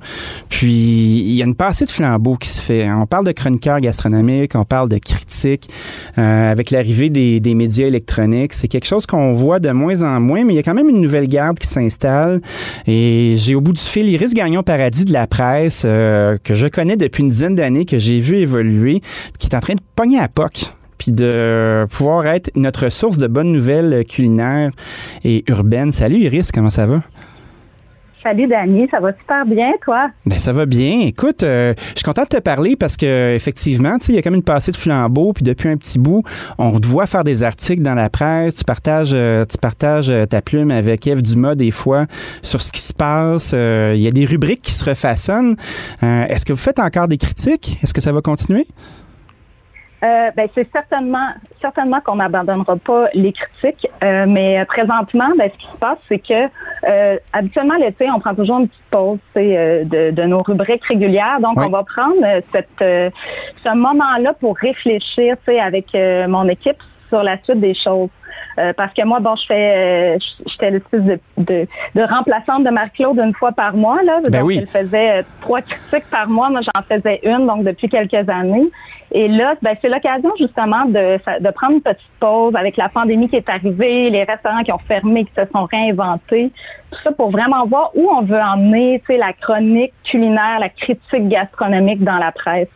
Puis, il y a une passée de flambeau qui se fait. On parle de chroniqueur gastronomique, on parle de critique. avec l'arrivée des, des, médias électroniques, c'est quelque chose qu'on voit de moins en moins, mais il y a quand même une nouvelle garde qui s'installe. Et j'ai au bout du fil Iris Gagnon-Paradis de la presse, que je connais depuis une dizaine d'années, que j'ai vu évoluer, qui est train de pogner à POC puis de pouvoir être notre source de bonnes nouvelles culinaires et urbaines. Salut Iris, comment ça va? Salut Dani, ça va super bien, toi? Ben ça va bien. Écoute, euh, je suis content de te parler parce que effectivement, tu sais, il y a comme une passée de flambeau, puis depuis un petit bout, on te voit faire des articles dans la presse. Tu partages, euh, tu partages euh, ta plume avec Eve Dumas des fois sur ce qui se passe. Il y a des rubriques qui se refaçonnent. Est-ce que vous faites encore des critiques? Est-ce que ça va continuer? Euh, ben, c'est certainement certainement qu'on n'abandonnera pas les critiques, euh, mais présentement, ben, ce qui se passe, c'est que euh, habituellement l'été, on prend toujours une petite pause de, de, nos rubriques régulières. Donc, on va prendre cette ce moment-là pour réfléchir avec mon équipe sur la suite des choses. Euh, parce que moi, bon, je fais, euh, j'étais l'espèce de, de, de, remplaçante de Marc-Claude une fois par mois. Là, ben donc, oui. elle faisait euh, trois critiques par mois. Moi, j'en faisais une, donc depuis quelques années. Et là, ben, c'est l'occasion justement de, de prendre une petite pause avec la pandémie qui est arrivée, les restaurants qui ont fermé, qui se sont réinventés. Tout ça pour vraiment voir où on veut emmener la chronique culinaire, la critique gastronomique dans la presse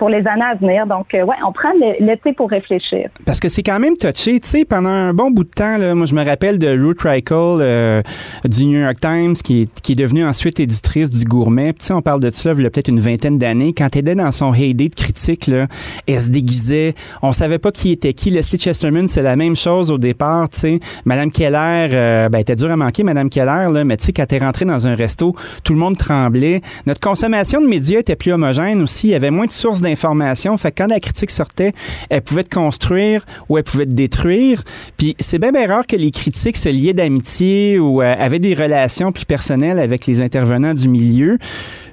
pour les années à venir. Donc, euh, ouais, on prend l'été pour réfléchir. Parce que c'est quand même touché. Tu sais, pendant un bon bout de temps, là, moi, je me rappelle de Ruth Reichel euh, du New York Times, qui est, devenue ensuite éditrice du Gourmet. Tu sais, on parle de ça il y a peut-être une vingtaine d'années. Quand elle était dans son heyday de critique, là, elle se déguisait. On savait pas qui était qui. Leslie Chesterman, c'est la même chose au départ. Tu sais, Madame Keller, euh, ben, était dure à manquer, Madame Keller, là, mais tu sais, quand elle est rentrée dans un resto, tout le monde tremblait. Notre consommation de médias était plus homogène aussi. Il y avait moins de sources information. Fait que quand la critique sortait, elle pouvait te construire ou elle pouvait te détruire. Puis c'est bien, bien rare que les critiques se liaient d'amitié ou euh, avaient des relations plus personnelles avec les intervenants du milieu.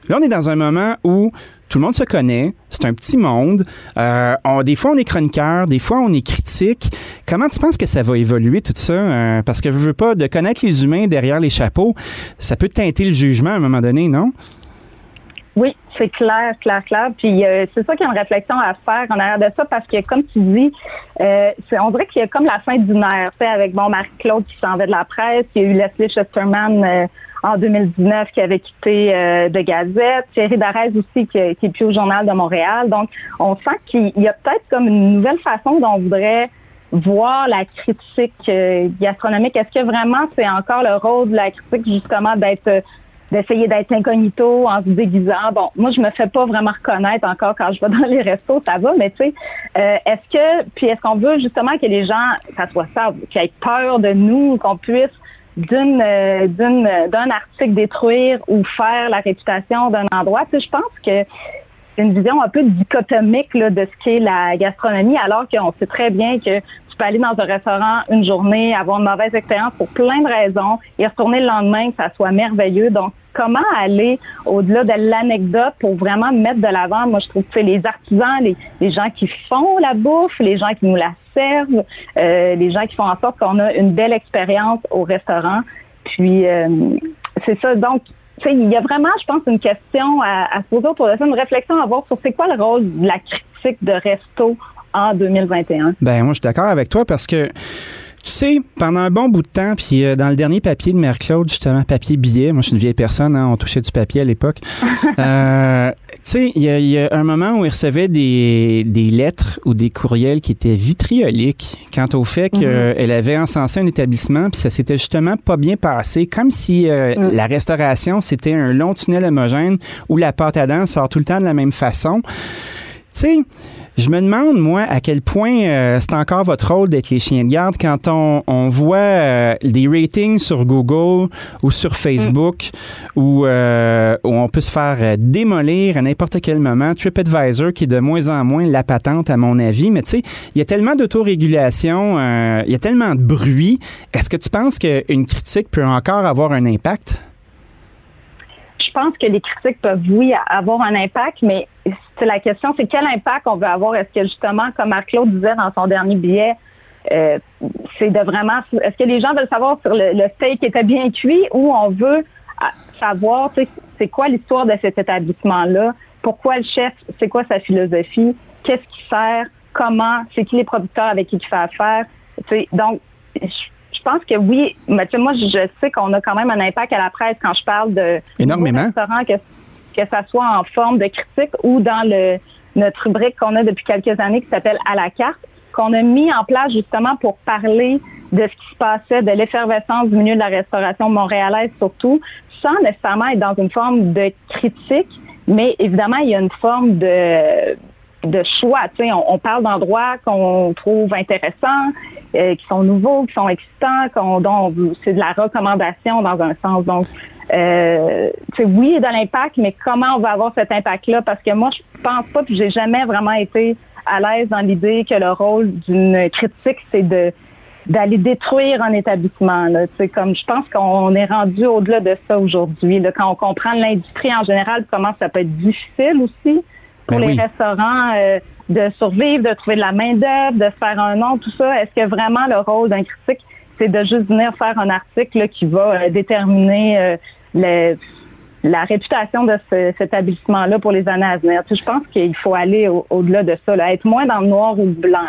Là, on est dans un moment où tout le monde se connaît, c'est un petit monde. Euh, des fois, on est chroniqueur, des fois, on est critique. Comment tu penses que ça va évoluer tout ça? Euh, parce que je veux pas de connaître les humains derrière les chapeaux, ça peut teinter le jugement à un moment donné, non? Oui, c'est clair, clair, clair. Puis euh, c'est ça qu'il y a une réflexion à faire en arrière de ça parce que, comme tu dis, euh, on dirait qu'il y a comme la fin d'une ère, tu sais, avec bon Marc-Claude qui s'en va de la presse, il y a eu Leslie Chesterman euh, en 2019 qui avait quitté de Gazette, Thierry Darès aussi qui, qui est plus au Journal de Montréal. Donc, on sent qu'il y a peut-être comme une nouvelle façon dont on voudrait voir la critique gastronomique. Est-ce que vraiment c'est encore le rôle de la critique justement d'être d'essayer d'être incognito en se déguisant. Bon, moi, je me fais pas vraiment reconnaître encore quand je vais dans les restos, ça va, mais tu sais, euh, est-ce que, puis est-ce qu'on veut justement que les gens, ça soit ça, qu'ils aient peur de nous, qu'on puisse d'une euh, d'une d'un article détruire ou faire la réputation d'un endroit? Tu sais, je pense que c'est une vision un peu dichotomique là, de ce qu'est la gastronomie, alors qu'on sait très bien que peux aller dans un restaurant une journée, avoir une mauvaise expérience pour plein de raisons et retourner le lendemain, que ça soit merveilleux. Donc, comment aller au-delà de l'anecdote pour vraiment mettre de l'avant, moi, je trouve que les artisans, les, les, gens qui font la bouffe, les gens qui nous la servent, euh, les gens qui font en sorte qu'on a une belle expérience au restaurant. Puis, euh, c'est ça. Donc, il y a vraiment, je pense, une question à, à se poser autour de ça, une réflexion à avoir sur c'est quoi le rôle de la critique de resto en 2021. Ben moi, je suis d'accord avec toi parce que tu sais, pendant un bon bout de temps, puis euh, dans le dernier papier de Mère Claude, justement, papier billet, moi je suis une vieille personne, hein, on touchait du papier à l'époque. euh, tu sais, il y, a un moment où il recevait des, des, lettres ou des courriels qui étaient vitrioliques quant au fait qu'elle mhm. avait encensé un établissement, puis ça s'était justement pas bien passé, comme si euh, mm. la restauration, c'était un long tunnel homogène où la pâte à dents sort tout le temps de la même façon. Tu sais, je me demande, moi, à quel point euh, c'est encore votre rôle d'être les chiens de garde quand on, on voit euh, des ratings sur Google ou sur Facebook mm. où, euh, où, on peut se faire démolir à n'importe quel moment. TripAdvisor qui est de moins en moins la patente, à mon avis. Mais tu sais, il y a tellement d'autorégulation, il y a tellement de bruit. Est-ce que tu penses qu'une critique peut encore avoir un impact? pense que les critiques peuvent, oui, avoir un impact, mais c'est la question, c'est quel impact on veut avoir? Est-ce que justement, comme Marc-Claude disait dans son dernier billet, euh, c'est de vraiment, est-ce que les gens veulent savoir sur le, le steak était bien cuit ou on veut savoir, c'est quoi l'histoire de cet établissement-là, pourquoi le chef, c'est quoi sa philosophie, qu'est-ce qu'il sert, comment, c'est qui les producteurs avec qui il fait affaire? donc, je pense que oui, mais moi, je sais qu'on a quand même un impact à la presse quand je parle de Énormément. restaurants, que, que ça soit en forme de critique ou dans notre rubrique qu'on a depuis quelques années qui s'appelle À la carte, qu'on a mis en place justement pour parler de ce qui se passait, de l'effervescence du milieu de la restauration montréalaise surtout, sans nécessairement être dans une forme de critique, mais évidemment, il y a une forme de choix. On, parle d'endroits qu'on trouve intéressants, euh, qui sont nouveaux, qui sont excitants, dont c'est de la recommandation dans un sens. Donc, euh, oui, il y a de l'impact, mais comment on va avoir cet impact-là? Parce que moi, je pense pas, puis j'ai jamais vraiment été à l'aise dans l'idée que le rôle d'une critique, c'est de d'aller détruire un établissement. C'est comme je pense qu'on est rendu au-delà de ça aujourd'hui. Quand on comprend l'industrie en général, comment ça peut être difficile aussi pour ben les restaurants euh, de survivre, de trouver de la main-d'œuvre, de faire un nom, tout ça. Est-ce que vraiment le rôle d'un critique, c'est de juste venir faire un article qui va euh, déterminer euh, le la réputation de cet établissement-là pour les années à venir. je pense qu'il faut aller au-delà de ça, être moins dans le noir ou le blanc.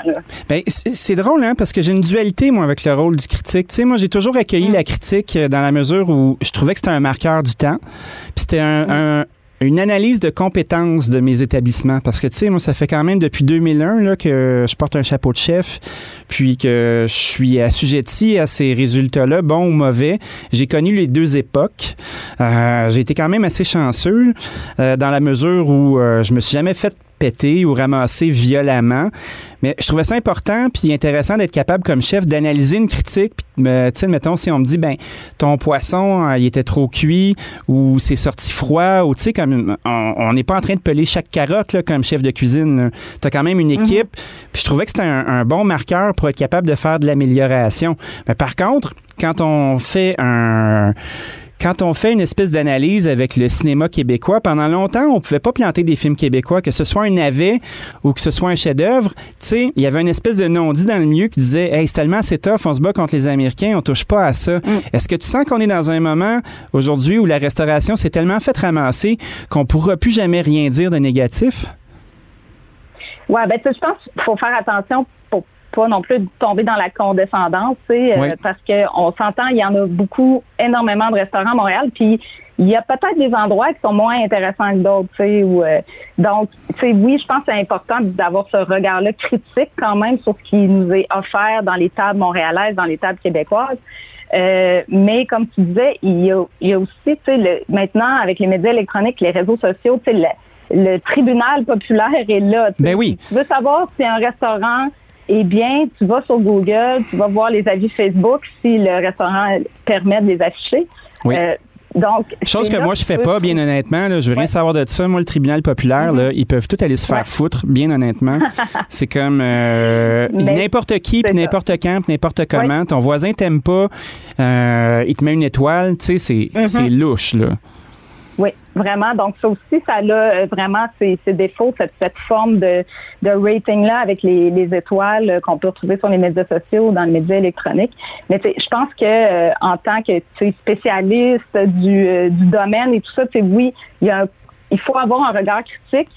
Ben, c'est drôle, hein, parce que j'ai une dualité, moi, avec le rôle du critique. Tu sais, moi, j'ai toujours accueilli mm. la critique dans la mesure où je trouvais que c'était un marqueur du temps. Puis c'était un, mm une analyse de compétences de mes établissements. Parce que, tu sais, moi, ça fait quand même depuis 2001 là, que je porte un chapeau de chef, puis que je suis assujetti à ces résultats-là, bons ou mauvais. J'ai connu les deux époques. Euh, j'ai été quand même assez chanceux euh, dans la mesure où euh, je me suis jamais fait péter ou ramasser violemment. Mais je trouvais ça important puis intéressant d'être capable comme chef d'analyser une critique. Puis, tu sais, mettons, si on me dit, ben, ton poisson, euh, il était trop cuit ou c'est sorti froid ou, tu sais, comme on n'est pas en train de peler chaque carotte là, comme chef de cuisine. Tu as quand même une mhm. équipe. Puis je trouvais que c'était un, un bon marqueur pour être capable de faire de l'amélioration. Mais par contre, quand on fait un quand on fait une espèce d'analyse avec le cinéma québécois, pendant longtemps, on pouvait pas planter des films québécois, que ce soit un navet ou que ce soit un chef-d'œuvre. Tu sais, il y avait une espèce de non-dit dans le milieu qui disait Hey, c'est tellement c'est tough, on se bat contre les Américains, on touche pas à ça. Mm. Est-ce que tu sens qu'on est dans un moment aujourd'hui où la restauration s'est tellement fait ramasser qu'on pourra plus jamais rien dire de négatif? Ouais, ben, je pense qu'il faut faire attention pas non plus tomber dans la condescendance, euh, parce qu'on s'entend, il y en a beaucoup, énormément de restaurants à Montréal, puis il y a peut-être des endroits qui sont moins intéressants que d'autres, tu sais, euh, donc, tu oui, je pense que c'est important d'avoir ce regard-là critique quand même sur ce qui nous est offert dans les tables montréalaises, dans les tables québécoises. Euh, mais comme tu disais, il y a, il y a aussi, tu sais, maintenant avec les médias électroniques, les réseaux sociaux, tu sais, le, tribunal populaire est là. Ben oui. Tu veux savoir si un restaurant eh bien, tu vas sur Google, tu vas voir les avis Facebook si le restaurant permet de les afficher. Oui. Euh, donc, Chose que moi, je fais pas, bien honnêtement. Là, je veux rien savoir de ça. Moi, le tribunal populaire, là, mm-hmm. ils peuvent tout aller se faire foutre, bien honnêtement. c'est comme euh, n'importe qui, puis n'importe quand, puis n'importe comment. Ton voisin t'aime pas, euh, il te met une étoile. Tu sais, c'est mm-hmm. louche, là. Oui, vraiment. Donc, ça aussi, ça a euh, vraiment ses, défauts, cette, cette, forme de, de rating-là avec les, les étoiles euh, qu'on peut retrouver sur les médias sociaux ou dans les médias électroniques. Mais je pense que euh, en tant que spécialiste du, du domaine et tout ça, oui, il, y a il faut avoir un regard critique,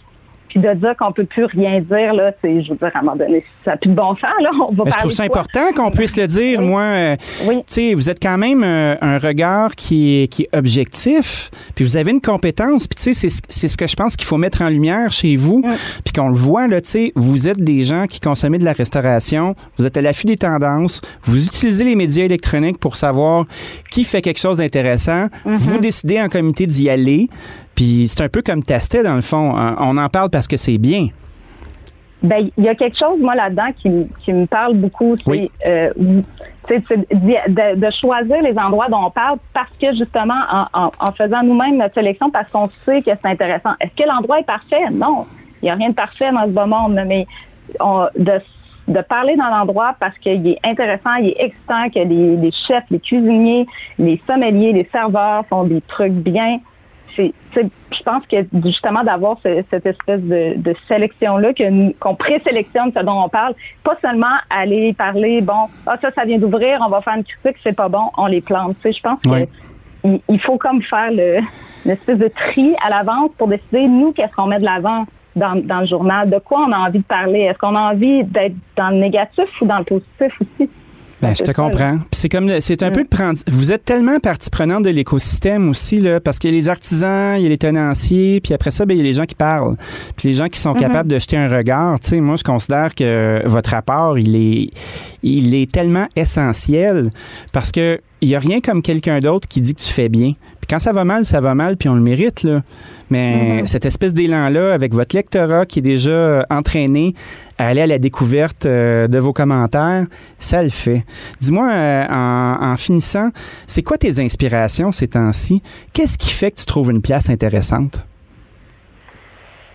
puis de dire qu'on peut plus rien dire, là, c'est, je veux dire, à un moment donné, ça n'a plus de bon sens, là. On va je trouve ça important qu'on puisse le dire. Moi, euh, oui. tu sais, vous êtes quand même euh, un regard qui est, qui est objectif, puis vous avez une compétence, puis tu sais, c'est, ce que je pense qu'il faut mettre en lumière chez vous, puis qu'on le voit, là, tu sais, vous êtes des gens qui consomment de la restauration, vous êtes à l'affût des tendances, vous utilisez les médias électroniques pour savoir qui fait quelque chose d'intéressant, mm-hmm. vous décidez en comité d'y aller, puis c'est un peu comme tester, dans le fond. Hein. On en parle parce que c'est bien. Ben, il y a quelque chose, moi, là-dedans, qui, me parle beaucoup. C'est euh, de, choisir les endroits dont on parle parce que, justement, en, faisant nous-mêmes notre sélection, parce qu'on sait que c'est intéressant. Est-ce que l'endroit est parfait? Non. Il n'y a rien de parfait dans ce beau monde, mais de, parler dans l'endroit parce qu'il est intéressant, il est excitant, que les, les chefs, les cuisiniers, les sommeliers, les serveurs font des trucs bien je pense que justement d'avoir cette espèce de, de sélection-là, que qu'on présélectionne ce dont on parle, pas seulement aller parler, bon, ah ça, ça vient d'ouvrir, on va faire une critique, c'est pas bon, on les plante. Tu sais, je pense que il, faut comme faire le, l'espèce de tri à l'avance pour décider, nous, qu'est-ce qu'on met de l'avant dans, dans le journal, de quoi on a envie de parler. Est-ce qu'on a envie d'être dans le négatif ou dans le positif aussi? Ben, je te comprends. c'est comme c'est un peu de prendre. Vous êtes tellement partie prenante de l'écosystème aussi là, parce qu'il y a les artisans, il y a les tenanciers, puis après ça, ben, il y a les gens qui parlent, puis les gens qui sont mm-hmm. capables de jeter un regard. Tu sais, moi, je considère que votre rapport, il est, il est tellement essentiel parce que il y a rien comme quelqu'un d'autre qui dit que tu fais bien. Quand ça va mal, ça va mal, puis on le mérite là. Mais mm-hmm. cette espèce d'élan-là, avec votre lectorat qui est déjà euh, entraîné à aller à la découverte euh, de vos commentaires, ça le fait. Dis-moi, euh, en, finissant, c'est quoi tes inspirations ces temps-ci? Qu'est-ce qui fait que tu trouves une place intéressante?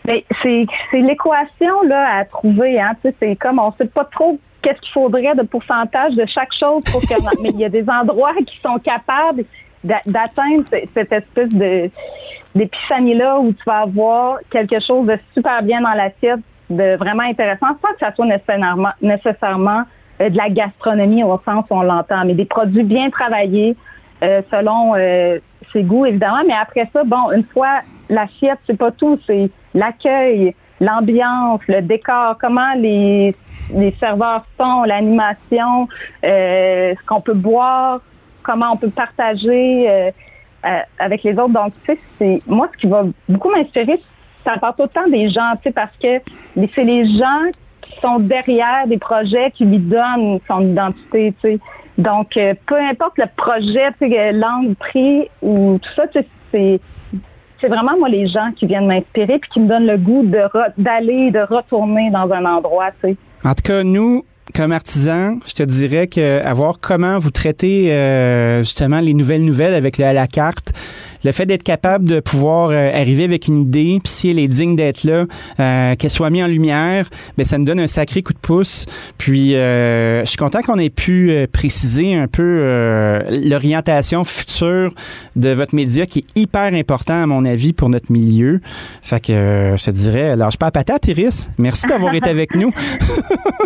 Ben, c'est l'équation là à trouver. Hein. c'est comme on ne sait pas trop qu'est-ce qu'il faudrait de pourcentage de chaque chose pour que, mais il y a des endroits qui sont capables d'atteindre cette espèce de d'épiphanie-là où tu vas avoir quelque chose de super bien dans l'assiette, de vraiment intéressant, sans que ça soit nécessairement, nécessairement euh, de la gastronomie au sens où on l'entend, mais des produits bien travaillés euh, selon euh, ses goûts, évidemment. Mais après ça, bon, une fois l'assiette, c'est pas tout, c'est l'accueil, l'ambiance, le décor, comment les, les serveurs sont, l'animation, ce qu'on peut boire, comment on peut partager euh, euh, avec les autres. Donc, tu sais, c'est moi ce qui va beaucoup m'inspirer, ça part autant des gens, tu sais, parce que c'est les gens qui sont derrière des projets qui lui donnent son identité, tu sais. Donc, euh, peu importe le projet, tu sais, l'angle prix ou tout ça, tu sais, c'est c'est vraiment moi les gens qui viennent m'inspirer puis qui me donnent le goût de d'aller de retourner dans un endroit, tu sais. En tout cas, nous, comme artisan, je te dirais que voir comment vous traitez euh, justement les nouvelles nouvelles avec le à la carte, le fait d'être capable de pouvoir euh, arriver avec une idée, puis si elle est digne d'être là, euh, qu'elle soit mise en lumière, ben ça nous donne un sacré coup de pouce. Puis euh, je suis content qu'on ait pu préciser un peu l'orientation future de votre média qui est hyper important à mon avis pour notre milieu. Fait que je te dirais, lâche pas à patate, Iris. Merci d'avoir été avec nous.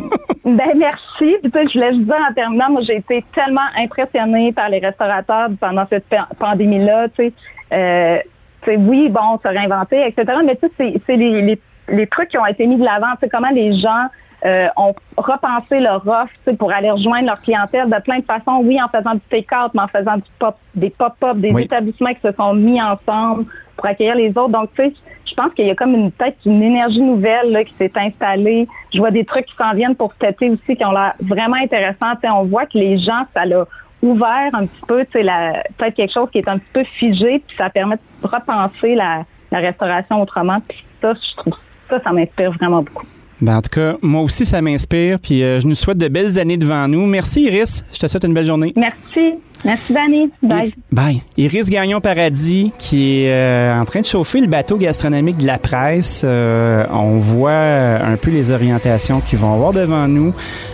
ben merci. Puis, je voulais juste dire en terminant, moi j'ai été tellement impressionnée par les restaurateurs pendant cette pandémie-là. Tu sais, euh, oui, bon, se réinventer, etc. Mais tu sais, c'est les, les, les, trucs qui ont été mis de l'avant. C'est comment les gens euh, ont repensé leur offre pour aller rejoindre leur clientèle de plein de façons. Oui, en faisant du take-out, mais en faisant du pop, des pop-up, des établissements qui se sont mis ensemble pour accueillir les autres. Donc, tu sais, je pense qu'il y a comme une peut-être une énergie nouvelle là, qui s'est installée. Je vois des trucs qui s'en viennent pour cet été aussi qui ont l'air vraiment intéressants. on voit que les gens, ça l'a ouvert un petit peu, peut-être quelque chose qui est un petit peu figé, puis ça permet de repenser la, restauration autrement. Puis ça, je trouve ça, ça m'inspire vraiment beaucoup. Ben, en tout cas, moi aussi, ça m'inspire. Puis euh, je nous souhaite de belles années devant nous. Merci, Iris. Je te souhaite une belle journée. Merci. Merci, Danny. Bye. bye. Iris Gagnon Paradis, qui est euh, en train de chauffer le bateau gastronomique de la presse. Euh, on voit un peu les orientations qu'ils vont avoir devant nous.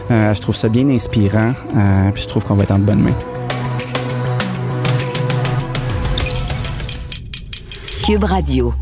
je trouve ça bien inspirant. puis je trouve qu'on va être en de bonnes mains. Cube Radio.